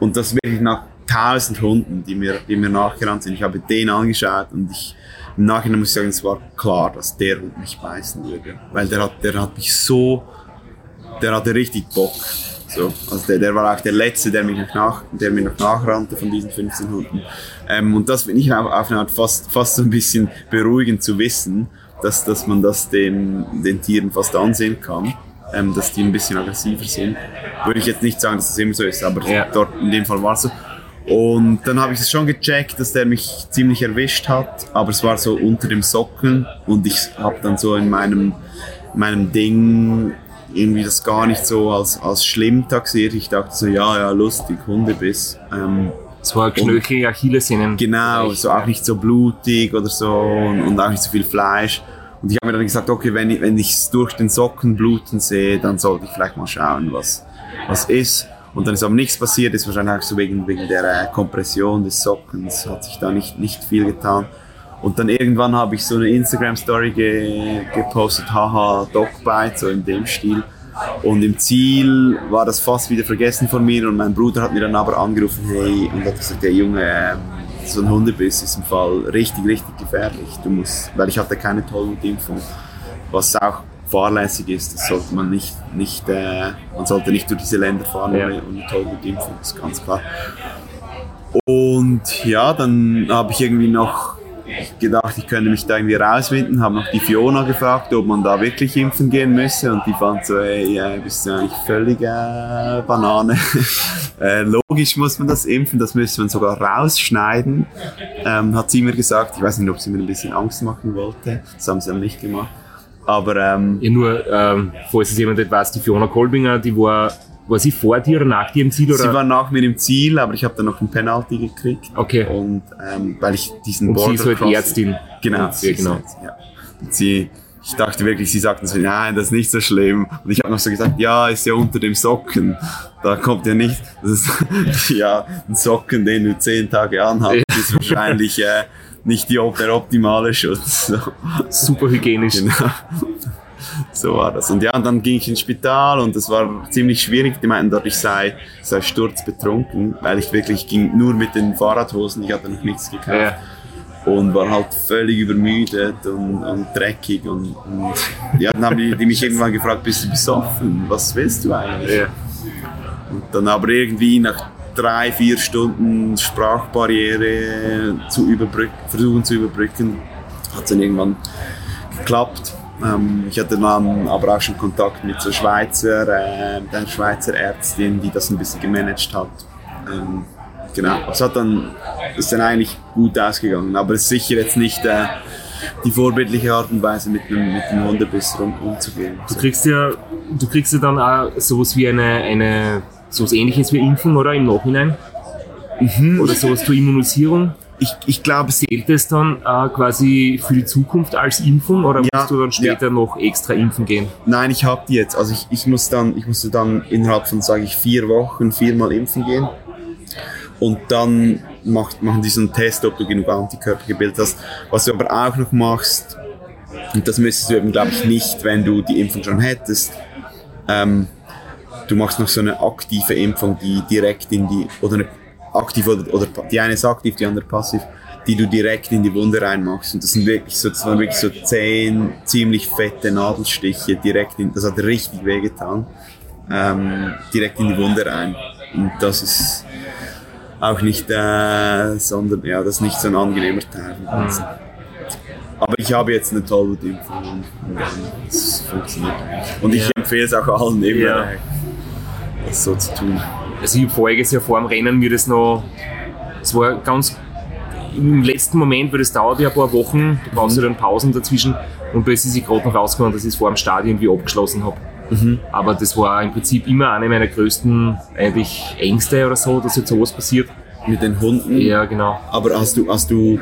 und das wirklich nach 1000 Hunden, die mir, die mir nachgerannt sind. Ich habe den angeschaut und ich, im Nachhinein muss ich sagen, es war klar, dass der Hund mich beißen würde. Weil der hat, der hat mich so, der hatte richtig Bock. So, also der, der war auch der Letzte, der mich noch nach, der mir noch nachrannte von diesen 15 Hunden. Ähm, und das finde ich auf, auf eine Art fast, fast so ein bisschen beruhigend zu wissen, dass, dass man das den, den Tieren fast ansehen kann, ähm, dass die ein bisschen aggressiver sind. Würde ich jetzt nicht sagen, dass das immer so ist, aber Ja. dort in dem Fall war es so. Und dann habe ich es schon gecheckt, dass der mich ziemlich erwischt hat, aber es war so unter dem Socken und ich habe dann so in meinem, in meinem Ding irgendwie das gar nicht so als, als schlimm taxiert. Ich dachte so, ja, ja, lustig, Hundebiss. Ähm, Es war Knöchel, Achillessehnen. Genau, so auch nicht so blutig oder so und, und auch nicht so viel Fleisch. Und ich habe mir dann gesagt, okay, wenn ich wenn ich's durch den Socken bluten sehe, dann sollte ich vielleicht mal schauen, was, was ist. Und dann ist aber nichts passiert, ist wahrscheinlich auch so wegen, wegen der äh, Kompression des Sockens, hat sich da nicht, nicht viel getan. Und dann irgendwann habe ich so eine Instagram-Story ge gepostet, haha, Dogbite, so in dem Stil. Und im Ziel war das fast wieder vergessen von mir und mein Bruder hat mir dann aber angerufen, hey, und hat gesagt, der Junge, ähm, so ein Hundebiss ist im Fall richtig, richtig gefährlich. Du musst, weil ich hatte keine Tollwutimpfung, was auch fahrlässig ist, das sollte man nicht, nicht äh, man sollte nicht durch diese Länder fahren Ja. ohne, ohne Tollwutimpfung, das ist ganz klar. Und ja, dann habe ich irgendwie noch gedacht, ich könnte mich da irgendwie rauswinden, habe noch die Fiona gefragt, ob man da wirklich impfen gehen müsse und die fand so, ey, ja, bist du eigentlich völlig äh, Banane. äh, logisch muss man das impfen, das müsste man sogar rausschneiden, ähm, hat sie mir gesagt. Ich weiß nicht, ob sie mir ein bisschen Angst machen wollte, das haben sie dann nicht gemacht. Aber ähm, Ja, nur, ähm, falls es jemand nicht weiß, die Fiona Kolbinger, die war, war sie vor dir oder nach dir im Ziel? Oder? sie war nach mir im Ziel, aber ich habe dann noch ein Penalty gekriegt. Okay. Und ähm, weil ich diesen Und sie Border ist halt Ärztin. Genau, sie genau. jetzt, ja. Und sie, ich dachte wirklich, sie sagten so, nein, das ist nicht so schlimm. Und ich habe noch so gesagt, ja, ist ja unter dem Socken. Da kommt ja nicht, das ist, ja, ein Socken, den du zehn Tage anhast, ist wahrscheinlich äh, nicht die, der optimale Schutz. So. Super hygienisch. Genau. So war das. Und ja, und dann ging ich ins Spital und das war ziemlich schwierig. Die meinten dort, ich sei, sei sturzbetrunken, weil ich wirklich ging nur mit den Fahrradhosen, ich hatte noch nichts gekauft Ja. und war halt völlig übermüdet und, und dreckig und, und ja, dann haben die, die mich irgendwann gefragt, bist du besoffen? Was willst du eigentlich? Ja. Und dann aber irgendwie nach drei, vier Stunden Sprachbarriere zu überbrücken, versuchen zu überbrücken, hat es dann irgendwann geklappt. Ähm, ich hatte dann aber auch schon Kontakt mit so Schweizer, äh, mit einer Schweizer Ärztin, die das ein bisschen gemanagt hat. Ähm, genau, es hat dann, ist dann eigentlich gut ausgegangen, aber es ist sicher jetzt nicht äh, die vorbildliche Art und Weise, mit einem, mit einem Hundebiss rum, umzugehen. Du kriegst ja, du kriegst ja dann auch sowas wie eine, eine sowas ähnliches wie Impfung, oder? Im Nachhinein? Mhm. Oder sowas zur Immunisierung. Ich, ich glaube, Zählt es dann äh, quasi für die Zukunft als Impfung oder Ja, musst du dann später noch extra impfen gehen? Nein, ich habe die jetzt. Also ich, ich muss dann, ich musste dann innerhalb von, sage ich, vier Wochen viermal impfen gehen. Und dann macht, machen die so einen Test, ob du genug Antikörper gebildet hast. Was du aber auch noch machst, und das müsstest du eben, glaube ich, nicht, wenn du die Impfung schon hättest, ähm, du machst noch so eine aktive Impfung, die direkt in die, oder eine aktiv oder, oder die eine ist aktiv, die andere passiv, die du direkt in die Wunde reinmachst. Und das sind wirklich so, das waren wirklich so zehn ziemlich fette Nadelstiche direkt in, das hat richtig wehgetan, ähm, direkt in die Wunde rein. Und das ist auch nicht, äh, sondern, ja, das ist nicht so ein angenehmer Teil Ganzen. Aber ich habe jetzt eine Tollwutimpfung und und es funktioniert. Und ich empfehle es auch allen immer, Ja. äh, das so zu tun. Also ich habe voriges Jahr vor dem Rennen mir das noch, es war ganz im letzten Moment, weil das dauert ja ein paar Wochen, du brauchst ja dann Pausen dazwischen und da ist es gerade noch rausgekommen, dass ich es vor dem Stadion irgendwie abgeschlossen habe. Aber das war im Prinzip immer eine meiner größten eigentlich Ängste oder so, dass jetzt sowas passiert. Mit den Hunden. Ja, genau. Aber hast du, hast du,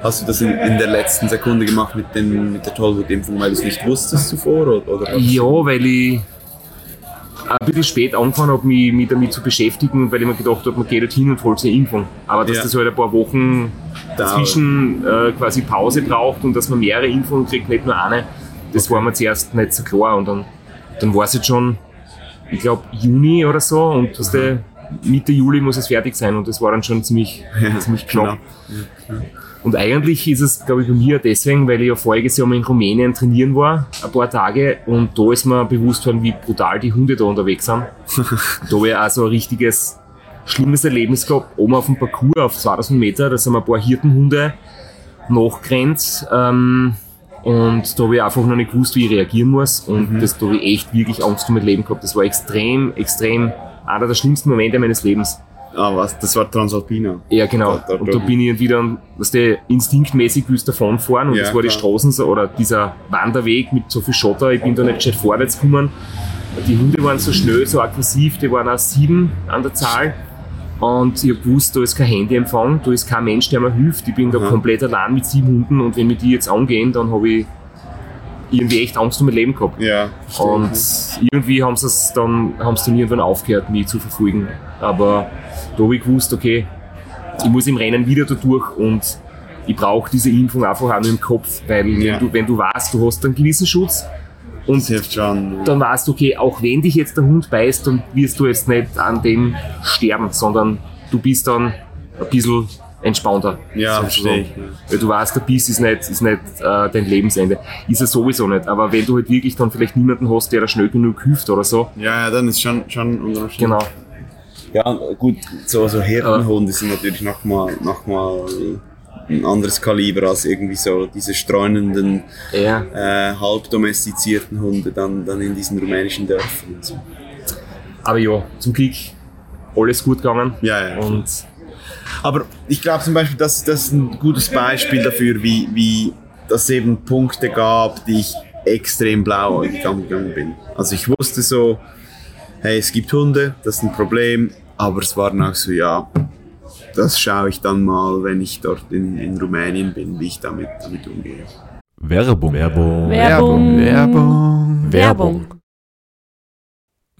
hast du das in, in der letzten Sekunde gemacht mit, den, mit der Tollwutimpfung, weil du es nicht wusstest zuvor? Oder, oder Ja, weil ich ein bisschen spät angefangen habe, mich, mich damit zu beschäftigen, weil ich mir gedacht habe, man geht dort hin und holt sich eine Impfung. Aber dass Ja. das halt ein paar Wochen dazwischen äh, quasi Pause braucht und dass man mehrere Impfungen kriegt, nicht nur eine, das war mir zuerst nicht so klar. Und dann, dann war es jetzt schon, ich glaube, Juni oder so und der, Mitte Juli muss es fertig sein und das war dann schon ziemlich, ziemlich knapp. Und eigentlich ist es, glaube ich, bei mir deswegen, weil ich ja voriges Jahr mal in Rumänien trainieren war, ein paar Tage, und da ist mir bewusst worden, wie brutal die Hunde da unterwegs sind. da habe ich auch so ein richtiges, schlimmes Erlebnis gehabt, oben auf dem Parcours auf 2000 Meter, da sind ein paar Hirtenhunde nachgerannt, ähm, und da habe ich einfach noch nicht gewusst, wie ich reagieren muss, und das, da habe ich echt wirklich Angst um mein Leben gehabt. Das war extrem, extrem, einer der schlimmsten Momente meines Lebens. Ah, was? Das war Transalpina. Ja, genau. Da- da- und da bin ich irgendwie dann, was der instinktmäßig willst davonfahren und Ja, das war die klar. Straßen so, oder dieser Wanderweg mit so viel Schotter, ich bin da nicht gescheit vorwärts gekommen. Die Hunde waren so schnell, so aggressiv, die waren auch sieben an der Zahl. Und ich hab gewusst, da ist kein Handyempfang, da ist kein Mensch, der mir hilft. Ich bin da Aha. komplett allein mit sieben Hunden und wenn mir die jetzt angehen, dann habe ich irgendwie echt Angst um mein Leben gehabt. Ja. Und irgendwie haben sie es dann, haben sie dann irgendwann aufgehört, mich zu verfolgen. Aber da habe ich gewusst, okay, ich muss im Rennen wieder da durch und ich brauche diese Impfung einfach auch nur im Kopf, weil Ja. wenn, du, wenn du weißt, du hast einen gewissen Schutz und schon. dann weißt du, okay, auch wenn dich jetzt der Hund beißt, dann wirst du jetzt nicht an dem sterben, sondern du bist dann ein bisschen entspannter. Ja, verstehe ich. Weil du weißt, der Biss ist nicht, ist nicht äh, dein Lebensende. Ist er sowieso nicht. Aber wenn du halt wirklich dann vielleicht niemanden hast, der da schnell genug hilft oder so. Ja, ja, dann ist schon, schon unter Umständen- Genau. Ja, gut, so, so Hirtenhunde sind natürlich nochmal noch mal ein anderes Kaliber als irgendwie so diese streunenden, Ja. äh, halb domestizierten Hunde dann, dann in diesen rumänischen Dörfern. Und so. Aber ja, zum Glück alles gut gegangen. Ja, ja. Und Aber ich glaube zum Beispiel, das, das ist ein gutes Beispiel dafür, wie, wie das eben Punkte gab, die ich extrem blauäugig angegangen bin. Also ich wusste so, hey, es gibt Hunde, das ist ein Problem, aber es war dann auch so, ja, das schaue ich dann mal, wenn ich dort in, in Rumänien bin, wie ich damit, damit umgehe. Werbung. Werbung. Werbung. Werbung. Werbung.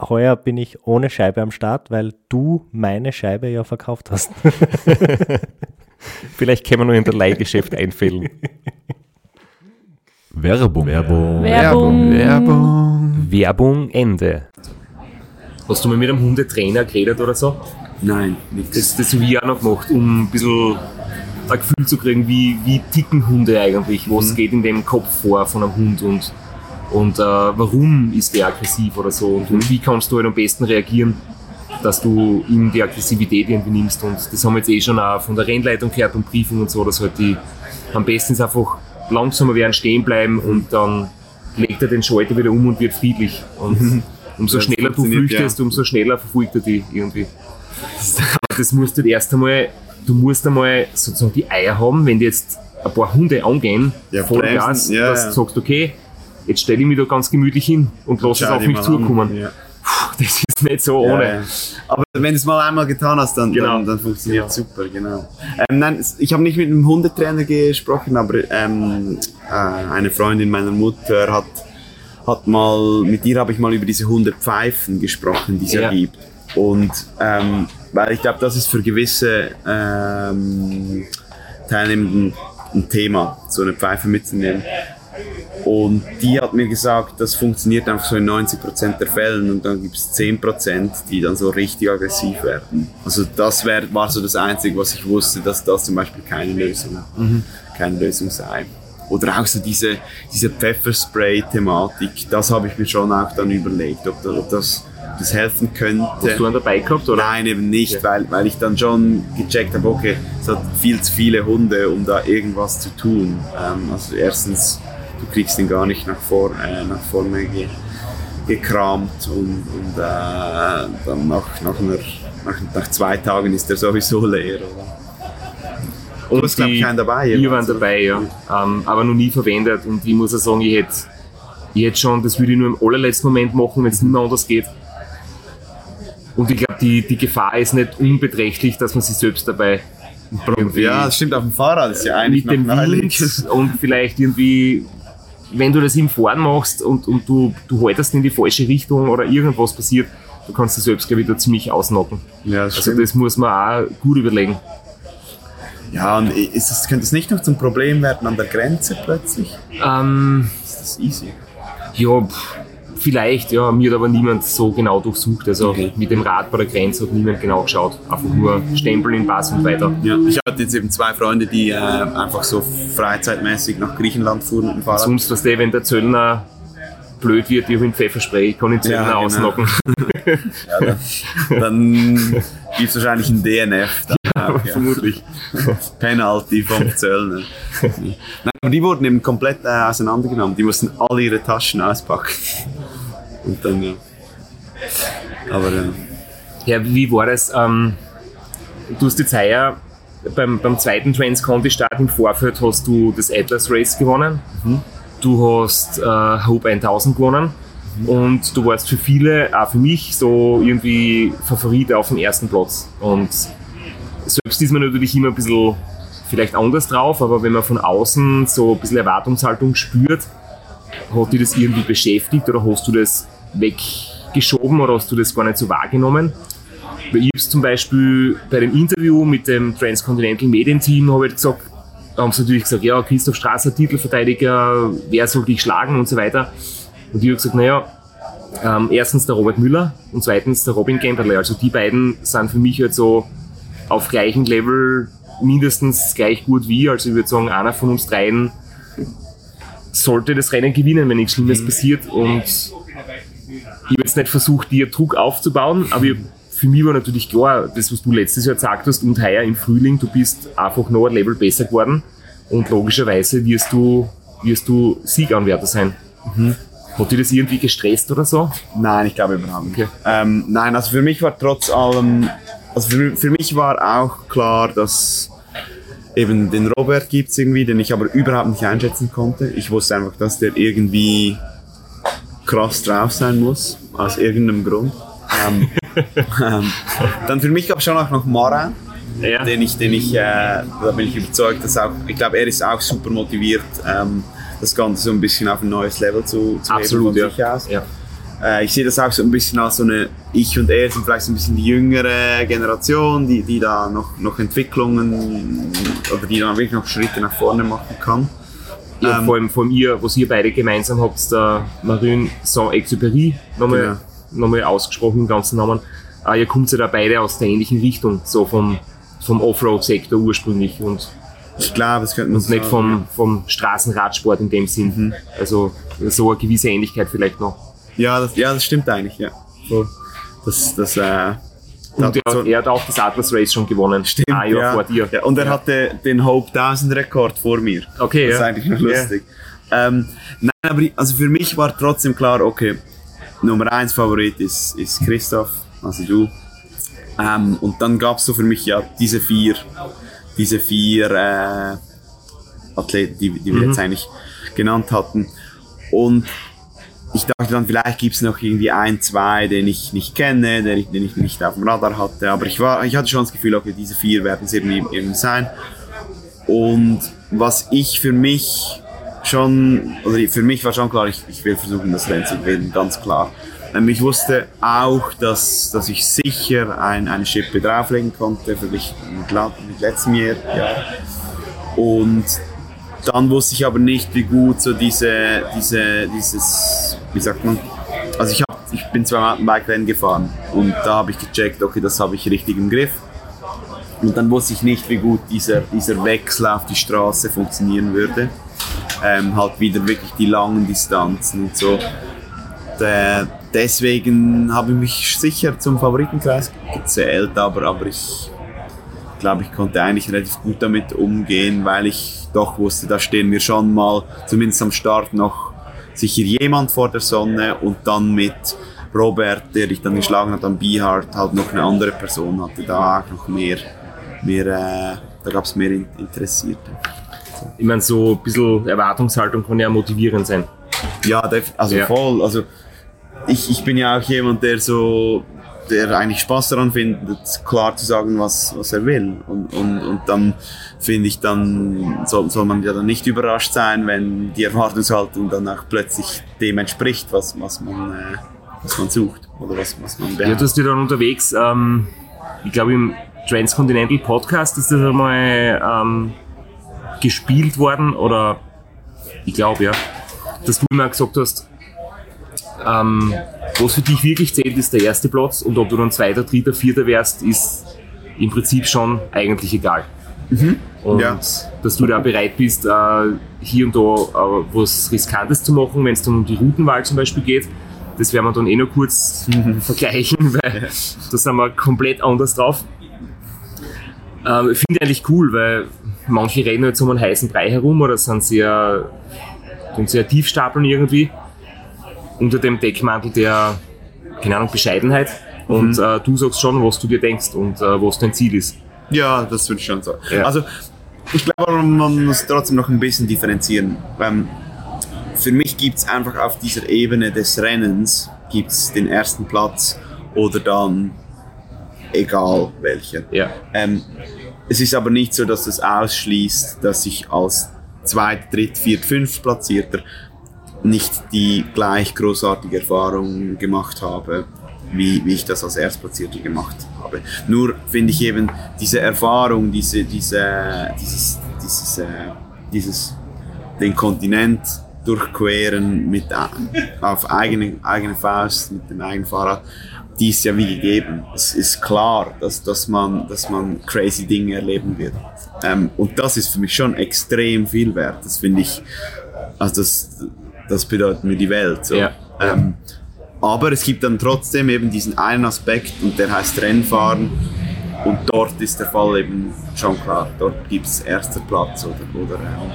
Heuer bin ich ohne Scheibe am Start, weil du meine Scheibe ja verkauft hast. Vielleicht können wir nur in der Leihgeschäft einfällen. Werbung. Werbung. Werbung. Werbung. Werbung Ende. Hast du mal mit einem Hundetrainer geredet oder so? Nein, nichts. Das, das habe ich auch noch gemacht, um ein bisschen ein Gefühl zu kriegen, wie, wie ticken Hunde eigentlich, was geht in dem Kopf vor von einem Hund und, und äh, warum ist der aggressiv oder so? Und, und wie kannst du halt am besten reagieren, dass du ihm die Aggressivität irgendwie nimmst? Und das haben wir jetzt eh schon auch von der Rennleitung gehört und Briefing und so, dass halt die am besten ist einfach langsamer werden, stehen bleiben und dann legt er den Schalter wieder um und wird friedlich. Und umso schneller du flüchtest, ja. umso schneller verfolgt er die irgendwie. Das musst du erst einmal, du musst einmal sozusagen die Eier haben, wenn die jetzt ein paar Hunde angehen, Ja, voll Gas, ja, dass du sagst, okay, jetzt stelle ich mich da ganz gemütlich hin und lass es auf mich zukommen. Ja. Puh, das ist nicht so ohne. Ja, ja. Aber wenn du es mal einmal getan hast, dann, Genau. dann, dann funktioniert es super, genau. Ähm, nein, ich habe nicht mit einem Hundetrainer gesprochen, aber ähm, äh, eine Freundin meiner Mutter hat, hat mal, mit ihr habe ich mal über diese Hundepfeifen gesprochen, die es ja. Ja. gibt. Und ähm, weil ich glaube, das ist für gewisse ähm, Teilnehmenden ein Thema, so eine Pfeife mitzunehmen. Und die hat mir gesagt, das funktioniert einfach so in 90% der Fällen und dann gibt es 10%, die dann so richtig aggressiv werden. Also das wär, war so das Einzige, was ich wusste, dass das zum Beispiel keine Lösung, keine Lösung sei. Oder auch so diese, diese Pfefferspray-Thematik, das habe ich mir schon auch dann überlegt, ob, da, ob das, das helfen könnte. Hast du einen dabei gehabt, oder? Nein, eben nicht, weil, weil ich dann schon gecheckt habe, okay, es hat viel zu viele Hunde, um da irgendwas zu tun. Ähm, also erstens, du kriegst ihn gar nicht nach, vor, äh, nach vorne ge, gekramt und, und äh, dann nach, nach, einer, nach, nach zwei Tagen ist er sowieso leer. Oder? Und glaub ich, keinen dabei, Ich war dabei, ja. Ähm, aber noch nie verwendet. Und ich muss auch sagen, ich hätte, hätte schon, das würde ich nur im allerletzten Moment machen, wenn es nicht mehr anders geht. Und ich glaube, die, die Gefahr ist nicht unbeträchtlich, dass man sich selbst dabei Ja, das stimmt, auf dem Fahrrad ist ja eigentlich mit dem. Wind und vielleicht irgendwie, wenn du das im Fahren machst und, und du, du haltest in die falsche Richtung oder irgendwas passiert, du kannst dich selbst, glaube ich, da ziemlich ausnocken. Ja, das Also stimmt. das muss man auch gut überlegen. Ja, und ist das, könnte es nicht noch zum Problem werden an der Grenze plötzlich? Ähm, Ist das easy? Ja, pff, vielleicht, ja. Mir hat aber niemand so genau durchsucht. Also Okay. mit dem Rad bei der Grenze hat niemand genau geschaut. Einfach nur Stempel in Pass und weiter. Ja, ich hatte jetzt eben zwei Freunde, die äh, einfach so freizeitmäßig nach Griechenland fuhren mit dem Fahrrad. Sonst, was der, wenn der Zöllner blöd wird, ich habe ihn Pfefferspray, ich kann den Zöllner Ja, genau. ausnocken. Ja, dann dann gibt es wahrscheinlich ein DNF. Dann auch, ja. Vermutlich. Penalty vom Zöllner. Nein, aber die wurden eben komplett äh, auseinandergenommen. Die mussten alle ihre Taschen auspacken. Und dann, ja. Aber äh, Ja, wie war das? Ähm, du hast jetzt heuer beim, beim zweiten Transconti-Start im Vorfeld hast du das Atlas Race gewonnen. Du hast äh, Hope 1000 gewonnen. Und du warst für viele, auch für mich, so irgendwie Favorit auf dem ersten Platz. Und selbst ist man natürlich immer ein bisschen vielleicht anders drauf, aber wenn man von außen so ein bisschen Erwartungshaltung spürt, hat dich das irgendwie beschäftigt oder hast du das weggeschoben oder hast du das gar nicht so wahrgenommen? Weil ich zum Beispiel bei dem Interview mit dem Transcontinental Medienteam habe ich gesagt, da haben sie natürlich gesagt, ja, Christoph Strasser, Titelverteidiger, wer soll dich schlagen und so weiter. Und ich habe gesagt, naja, ähm, erstens der Robert Müller und zweitens der Robin Genderle. Also die beiden sind für mich halt so auf gleichem Level mindestens gleich gut wie. Also ich würde sagen, einer von uns dreien sollte das Rennen gewinnen, wenn nichts Schlimmes passiert. Und ich habe jetzt nicht versucht, dir Druck aufzubauen, aber ich, für mich war natürlich klar, das, was du letztes Jahr gesagt hast und heuer im Frühling, du bist einfach noch ein Level besser geworden und logischerweise wirst du, wirst du Sieganwärter sein. Hat dich das irgendwie gestresst oder so? Nein, ich glaube überhaupt nicht. Okay. Ähm, nein, also für mich war trotz allem, also für, für mich war auch klar, dass eben den Robert gibt's irgendwie, den ich aber überhaupt nicht einschätzen konnte. Ich wusste einfach, dass der irgendwie krass drauf sein muss, aus irgendeinem Grund. Ähm, ähm, dann für mich gab es schon auch noch Mara, Ja. den ich, den ich, äh, da bin ich überzeugt, dass auch, ich glaube, er ist auch super motiviert, ähm, das Ganze so ein bisschen auf ein neues Level zu, zu heben Absolut, von ja. aus. ja. Äh, ich sehe das auch so ein bisschen als so eine, ich und er sind vielleicht so ein bisschen die jüngere Generation, die, die da noch, noch Entwicklungen oder die da wirklich noch Schritte nach vorne machen kann. Ja, Ähm, vor, allem, vor allem ihr, was ihr beide gemeinsam habt, der Marine Saint-Exupéry, nochmal, Genau. nochmal ausgesprochen, den ganzen Namen. Äh, ihr kommt ja da beide aus der ähnlichen Richtung, so vom, vom Offroad-Sektor ursprünglich und, Ich glaube, das könnte man und nicht vom, vom Straßenradsport in dem Sinn. Mhm. Also so eine gewisse Ähnlichkeit vielleicht noch. Ja, das, ja, das stimmt eigentlich, ja. So, das, das, äh, Und da- er, so- er hat auch das Atlas Race schon gewonnen. Stimmt, ein Jahr ja. vor dir. Ja, und er hatte den Hope 1000 Rekord vor mir. Okay, Das ist ja. eigentlich noch lustig. Ähm, nein, aber also für mich war trotzdem klar, okay, Nummer 1 Favorit ist, ist Christoph, also du. Ähm, und dann gab es so für mich ja diese vier, diese vier äh, Athleten, die, die wir Mhm. jetzt eigentlich genannt hatten. Und ich dachte dann, vielleicht gibt's noch irgendwie ein, zwei, den ich nicht kenne, den ich, den ich nicht auf dem Radar hatte. Aber ich, war, ich hatte schon das Gefühl, okay, diese vier werden es irgendwie, irgendwie sein. Und was ich für mich schon, oder für mich war schon klar, ich, ich will versuchen, das Rennen zu gewinnen, ganz klar. Ähm, Ich wusste auch, dass, dass ich sicher ein, eine Schippe drauflegen konnte, verglichen mit, mit letztem Jahr. Ja. Und dann wusste ich aber nicht, wie gut so diese, diese, dieses, wie sagt man, also ich, hab, ich bin zwei Mountainbike-Rennen gefahren und da habe ich gecheckt, okay, das habe ich richtig im Griff. Und dann wusste ich nicht, wie gut dieser, dieser Wechsel auf die Straße funktionieren würde. Ähm, halt wieder wirklich die langen Distanzen und so. De, deswegen habe ich mich sicher zum Favoritenkreis gezählt, aber, aber ich glaube, ich konnte eigentlich relativ gut damit umgehen, weil ich doch wusste, da stehen wir schon mal, zumindest am Start noch sicher jemand vor der Sonne und dann mit Robert, der dich dann geschlagen hat am Beehard, halt noch eine andere Person hatte, da noch mehr, mehr äh, da gab es mehr In- Interessierte. Ich meine, so ein bisschen Erwartungshaltung kann ja motivierend sein. Ja, also Ja. voll. Also ich, ich bin ja auch jemand, der so, der eigentlich Spaß daran findet, klar zu sagen, was, was er will. Und, und, und dann finde ich, dann soll, soll man ja dann nicht überrascht sein, wenn die Erwartungshaltung dann auch plötzlich dem entspricht, was, was, man, äh, was man sucht oder was, was man Ja, behauptet. du hast dir dann unterwegs, ähm, ich glaube im Transcontinental Podcast ist das einmal ähm, gespielt worden oder ich glaube ja, dass du immer gesagt hast, ähm, was für dich wirklich zählt, ist der erste Platz und ob du dann zweiter, dritter, vierter wärst, ist im Prinzip schon eigentlich egal. Und Ja. dass du da bereit bist, äh, hier und da äh, was Riskantes zu machen, wenn es dann um die Routenwahl zum Beispiel geht. Das werden wir dann eh noch kurz vergleichen, weil da sind wir komplett anders drauf. Ähm, ich finde eigentlich cool, weil manche reden jetzt um einen heißen Brei herum oder sind sehr, sehr tief stapeln irgendwie unter dem Deckmantel der, keine Ahnung, Bescheidenheit. Und äh, du sagst schon, was du dir denkst und äh, was dein Ziel ist. Ja, das würde ich schon sagen. Ja. Also, ich glaube, man muss trotzdem noch ein bisschen differenzieren. Ähm, für mich gibt es einfach auf dieser Ebene des Rennens gibt's den ersten Platz oder dann egal welcher. Ja. Ähm, es ist aber nicht so, dass das ausschließt, dass ich als zweit, dritt, viert, fünf Platzierter nicht die gleich großartige Erfahrung gemacht habe, wie, wie ich das als Erstplatzierter gemacht habe. Nur finde ich eben diese Erfahrung, diese, diese, dieses, dieses, äh, dieses, den Kontinent durchqueren mit, äh, auf eigene, eigene Faust, mit dem eigenen Fahrrad, die ist ja wie gegeben. Es ist klar, dass, dass, man, dass man crazy Dinge erleben wird. Ähm, und das ist für mich schon extrem viel wert. Das finde ich, also das, das bedeutet mir die Welt. So. Ja. Ähm, aber es gibt dann trotzdem eben diesen einen Aspekt und der heißt Rennfahren. Und dort ist der Fall eben schon klar. Dort gibt es erster Platz oder, oder ähm,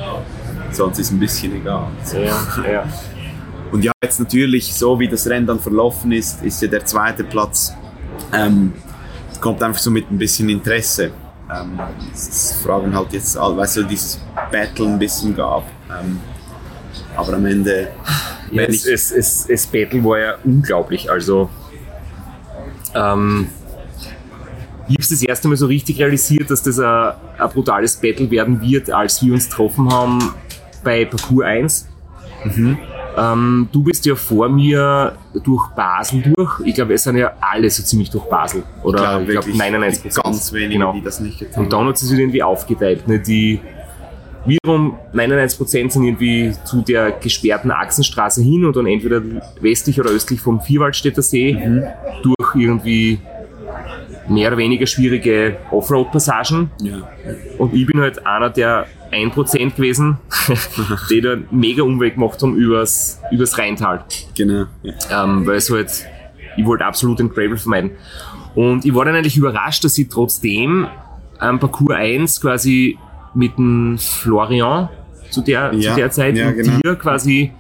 sonst ist ein bisschen egal. So. Ja, ja. Und ja, jetzt natürlich, so wie das Rennen dann verlaufen ist, ist ja der zweite Platz, ähm, kommt einfach so mit ein bisschen Interesse. Ähm, es fragen halt jetzt, weil es so dieses Battle ein bisschen gab. Ähm, aber am Ende, Ja, es, es, es, es Battle war ja unglaublich. Also, ähm, ich habe es das erste Mal so richtig realisiert, dass das ein, ein brutales Battle werden wird, als wir uns getroffen haben bei Parcours 1. Ähm, du bist ja vor mir durch Basel durch. Ich glaube, es sind ja alle so ziemlich durch Basel. Oder ich glaube wirklich 99 ganz wenige, Genau. die das nicht getan Und dann hat es sich irgendwie aufgeteilt. Ne? Die wiederum 99% sind irgendwie zu der gesperrten Achsenstraße hin und dann entweder westlich oder östlich vom Vierwaldstätter See durch irgendwie mehr oder weniger schwierige Offroad-Passagen. Ja. Und ich bin halt einer der 1% gewesen, die da mega Umweg gemacht haben übers, übers Rheintal Genau. Ja. ähm, weil es halt, ich wollte absolut den Gravel vermeiden. Und ich war dann eigentlich überrascht, dass ich trotzdem am Parcours 1 quasi mit dem Florian zu der, Ja, zu der Zeit ja, und genau. dir quasi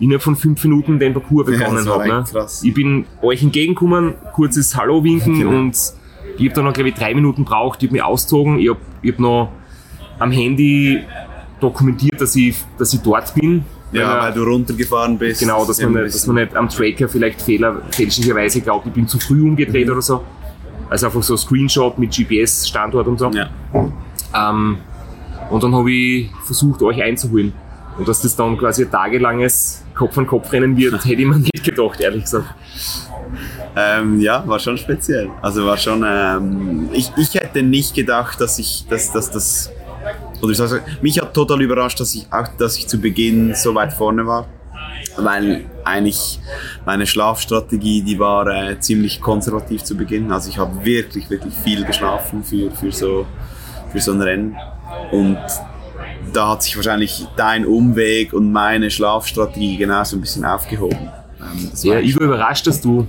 innerhalb von fünf Minuten den Parcours Ja, begonnen war habe. Ne? krass. Ich bin euch entgegengekommen, kurzes Hallo winken Genau. und ich habe dann noch, glaube ich, drei Minuten braucht, ich habe mich ausgezogen, ich habe hab noch am Handy dokumentiert, dass ich, dass ich dort bin. ja, Weil, weil du runtergefahren bist. Genau, dass man, ja nicht, dass man nicht am Tracker vielleicht fehler, fälschlicherweise glaubt, ich bin zu früh umgedreht oder so. Also einfach so ein Screenshot mit GPS-Standort und so. Ja. Ähm, und dann habe ich versucht, euch einzuholen. Und dass das dann quasi ein tagelanges Kopf-an-Kopf-Rennen wird, hätte ich mir nicht gedacht, ehrlich gesagt. Ähm, ja, war schon speziell. Also war schon, ähm, ich, ich hätte nicht gedacht, dass ich, dass, dass das, oder ich sagen, mich hat total überrascht, dass ich auch, dass ich zu Beginn so weit vorne war. Weil eigentlich meine Schlafstrategie, die war äh, ziemlich konservativ zu Beginn. Also ich habe wirklich, wirklich viel geschlafen für, für, so, für so ein Rennen. Und da hat sich wahrscheinlich dein Umweg und meine Schlafstrategie genauso ein bisschen aufgehoben. Ähm, das Ja, ich war überrascht, dass du,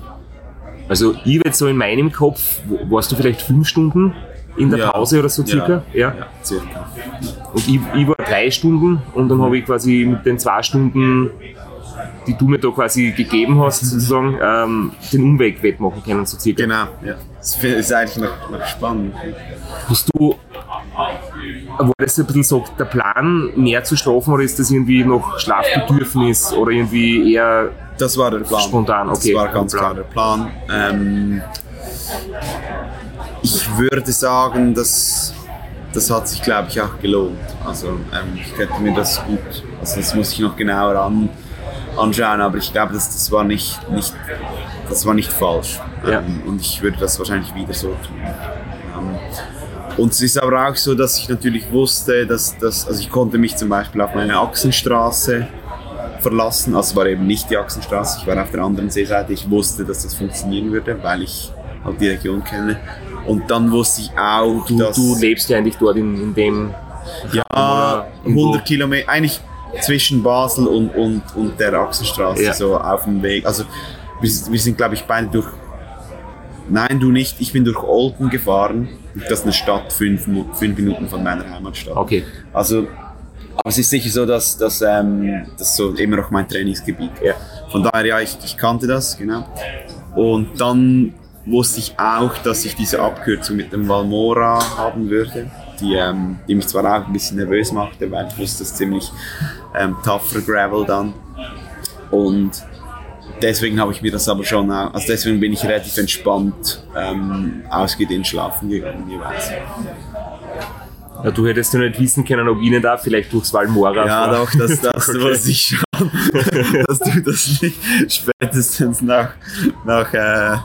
also ich jetzt so in meinem Kopf, warst du vielleicht fünf Stunden in der Ja. Pause oder so circa? Ja. Ja, circa. Und ich, ich war drei Stunden und dann habe ich quasi mit den zwei Stunden, die du mir da quasi gegeben hast, sozusagen, ähm, den Umweg wettmachen können, so circa. Genau, ja. Das ist eigentlich noch, noch spannend. Hast du, war das ein bisschen so der Plan, mehr zu schlafen oder ist das irgendwie noch Schlafbedürfnis oder irgendwie eher Das war der Plan. Spontan, okay. Das war ganz klar der Plan. Ähm, ich würde sagen, dass das hat sich, glaube ich, auch gelohnt. Also ähm, ich könnte mir das gut, also das muss ich noch genauer an, anschauen, aber ich glaube, das, das war nicht, nicht, das war nicht falsch. Ja. Ähm, und ich würde das wahrscheinlich wieder so tun. Und es ist aber auch so, dass ich natürlich wusste, dass, dass also ich konnte mich zum Beispiel auf meine Achsenstraße verlassen. Also war eben nicht die Achsenstraße, ich war auf der anderen Seeseite. Ich wusste, dass das funktionieren würde, weil ich halt die Region kenne. Und dann wusste ich auch, du, dass du lebst ja eigentlich dort in, in dem ja, oder irgendwo- 100 Kilometer, eigentlich zwischen Basel und, und, und der Achsenstraße, Ja. so auf dem Weg. Also wir, wir sind, glaube ich, beide durch. Nein, du nicht. Ich bin durch Olten gefahren. Das ist eine Stadt, fünf, fünf Minuten von meiner Heimatstadt. Okay. Also, aber es ist sicher so, dass, dass ähm, das so immer noch mein Trainingsgebiet. Ja. Von daher, ja, ich, ich kannte das, genau. Und dann wusste ich auch, dass ich diese Abkürzung mit dem Valmora haben würde, die, ähm, die mich zwar auch ein bisschen nervös machte, weil ich wusste, das ist ziemlich ähm, tougher Gravel dann. Und deswegen habe ich mir das aber schon, auch- also deswegen bin ich relativ entspannt ähm, ausgedehnt schlafen gegangen jeweils. Ja, du hättest ja nicht wissen können, ob ihnen da vielleicht durchs Valmora Ja, vor- doch, das, das Okay. was ich schon, dass du das nicht spätestens nach, nach, äh,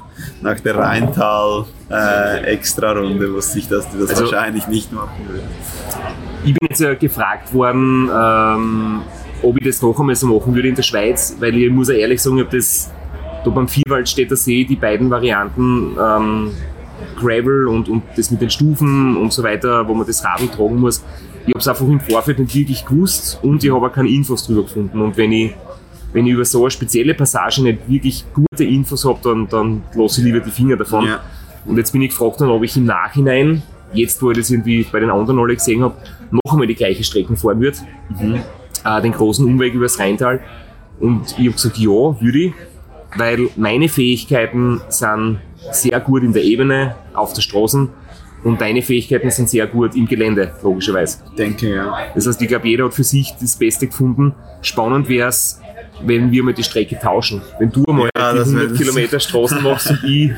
nach der Rheintal äh, Extra-Runde wusste ich, dass du das Also- wahrscheinlich nicht machen würdest. Ich bin jetzt ja gefragt worden, ähm, ob ich das noch einmal so machen würde in der Schweiz, weil ich muss ja ehrlich sagen, ich habe das da beim Vierwaldstätter See, die beiden Varianten ähm, Gravel und, und das mit den Stufen und so weiter, wo man das Radl tragen muss, ich habe es einfach im Vorfeld nicht wirklich gewusst und ich habe auch keine Infos drüber gefunden. Und wenn ich, wenn ich über so eine spezielle Passage nicht wirklich gute Infos habe, dann, dann lasse ich lieber die Finger davon. Ja. Und jetzt bin ich gefragt worden, ob ich im Nachhinein, jetzt wo ich das irgendwie bei den anderen alle gesehen habe, noch einmal die gleiche Strecken fahren würde. Äh, den großen Umweg übers Rheintal. Und ich habe gesagt, ja, würde ich, weil meine Fähigkeiten sind sehr gut in der Ebene, auf der Straße und deine Fähigkeiten sind sehr gut im Gelände, logischerweise. Ich denke, ja. Das heißt, ich glaube, jeder hat für sich das Beste gefunden. Spannend wäre es, wenn wir mal die Strecke tauschen. Wenn du einmal Ja, die das wär 100 das- Kilometer Straßen machst und ich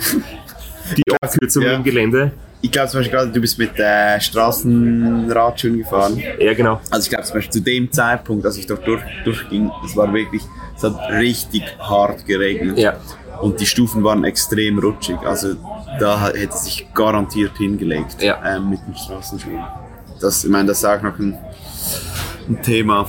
die Abkürzung ja. im Gelände. Ich glaube zum Beispiel gerade, du bist mit äh, Straßenradschuhen gefahren. Ja, genau. Also ich glaube zum Beispiel zu dem Zeitpunkt, als ich dort durch, durchging, es war wirklich, es hat richtig hart geregnet. Ja. Und die Stufen waren extrem rutschig. Also da hätte sich garantiert hingelegt Ja. ähm, mit den Straßenschuhen. Das, ich meine, das ist auch noch ein, ein Thema.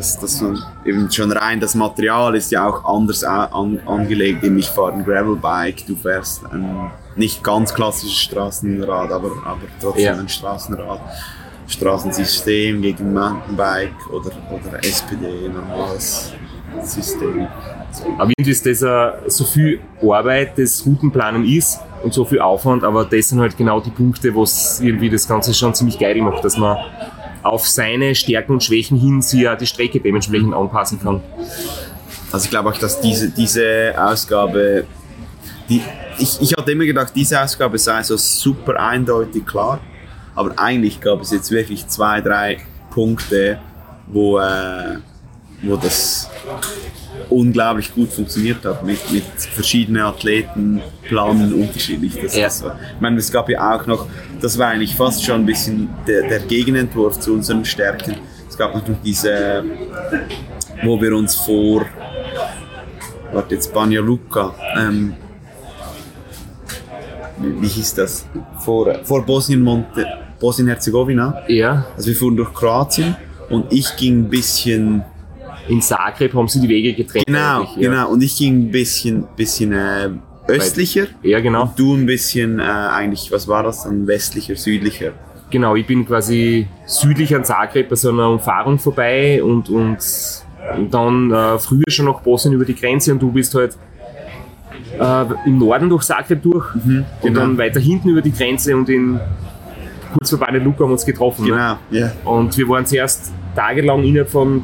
Das, das man eben schon rein, das Material ist ja auch anders an, angelegt. Eben Ich fahre ein Gravelbike, du fährst ein nicht ganz klassisches Straßenrad, aber, aber trotzdem Ja. ein Straßenrad. Straßensystem gegen Mountainbike oder, oder SPD, normales System. Aber irgendwie ist das äh, so viel Arbeit, das Routenplanen ist und so viel Aufwand, aber das sind halt genau die Punkte, wo es irgendwie das Ganze schon ziemlich geil macht, dass man auf seine Stärken und Schwächen hin sich ja die Strecke dementsprechend anpassen kann. Also ich glaube auch, dass diese, diese Ausgabe, die, ich, ich hatte immer gedacht, diese Ausgabe sei so super eindeutig klar, aber eigentlich gab es jetzt wirklich zwei, drei Punkte, wo, äh, wo das unglaublich gut funktioniert hat, mit, mit verschiedenen Athleten planen unterschiedlich. Das, Ja. das war, ich meine, es gab ja auch noch, das war eigentlich fast schon ein bisschen der, der Gegenentwurf zu unseren Stärken. Es gab noch diese, wo wir uns vor warte jetzt Banja Luka, ähm, wie, wie hieß das? Vor, vor Bosnien, Monte, Bosnien-Herzegowina. Ja, Also wir fuhren durch Kroatien und ich ging ein bisschen, in Zagreb haben sie die Wege getrennt. genau, ja. genau, und ich ging ein bisschen, bisschen äh, östlicher. Ja, genau. Und du ein bisschen, äh, eigentlich, was war das dann, westlicher, südlicher. Genau, ich bin quasi südlich an Zagreb bei so einer Umfahrung vorbei und, und, und dann äh, früher schon nach Bosnien über die Grenze und du bist halt äh, im Norden durch Zagreb durch und genau. dann weiter hinten über die Grenze und in kurz vor Luka haben wir uns getroffen. Ne? Genau, ja. Und wir waren zuerst tagelang innerhalb von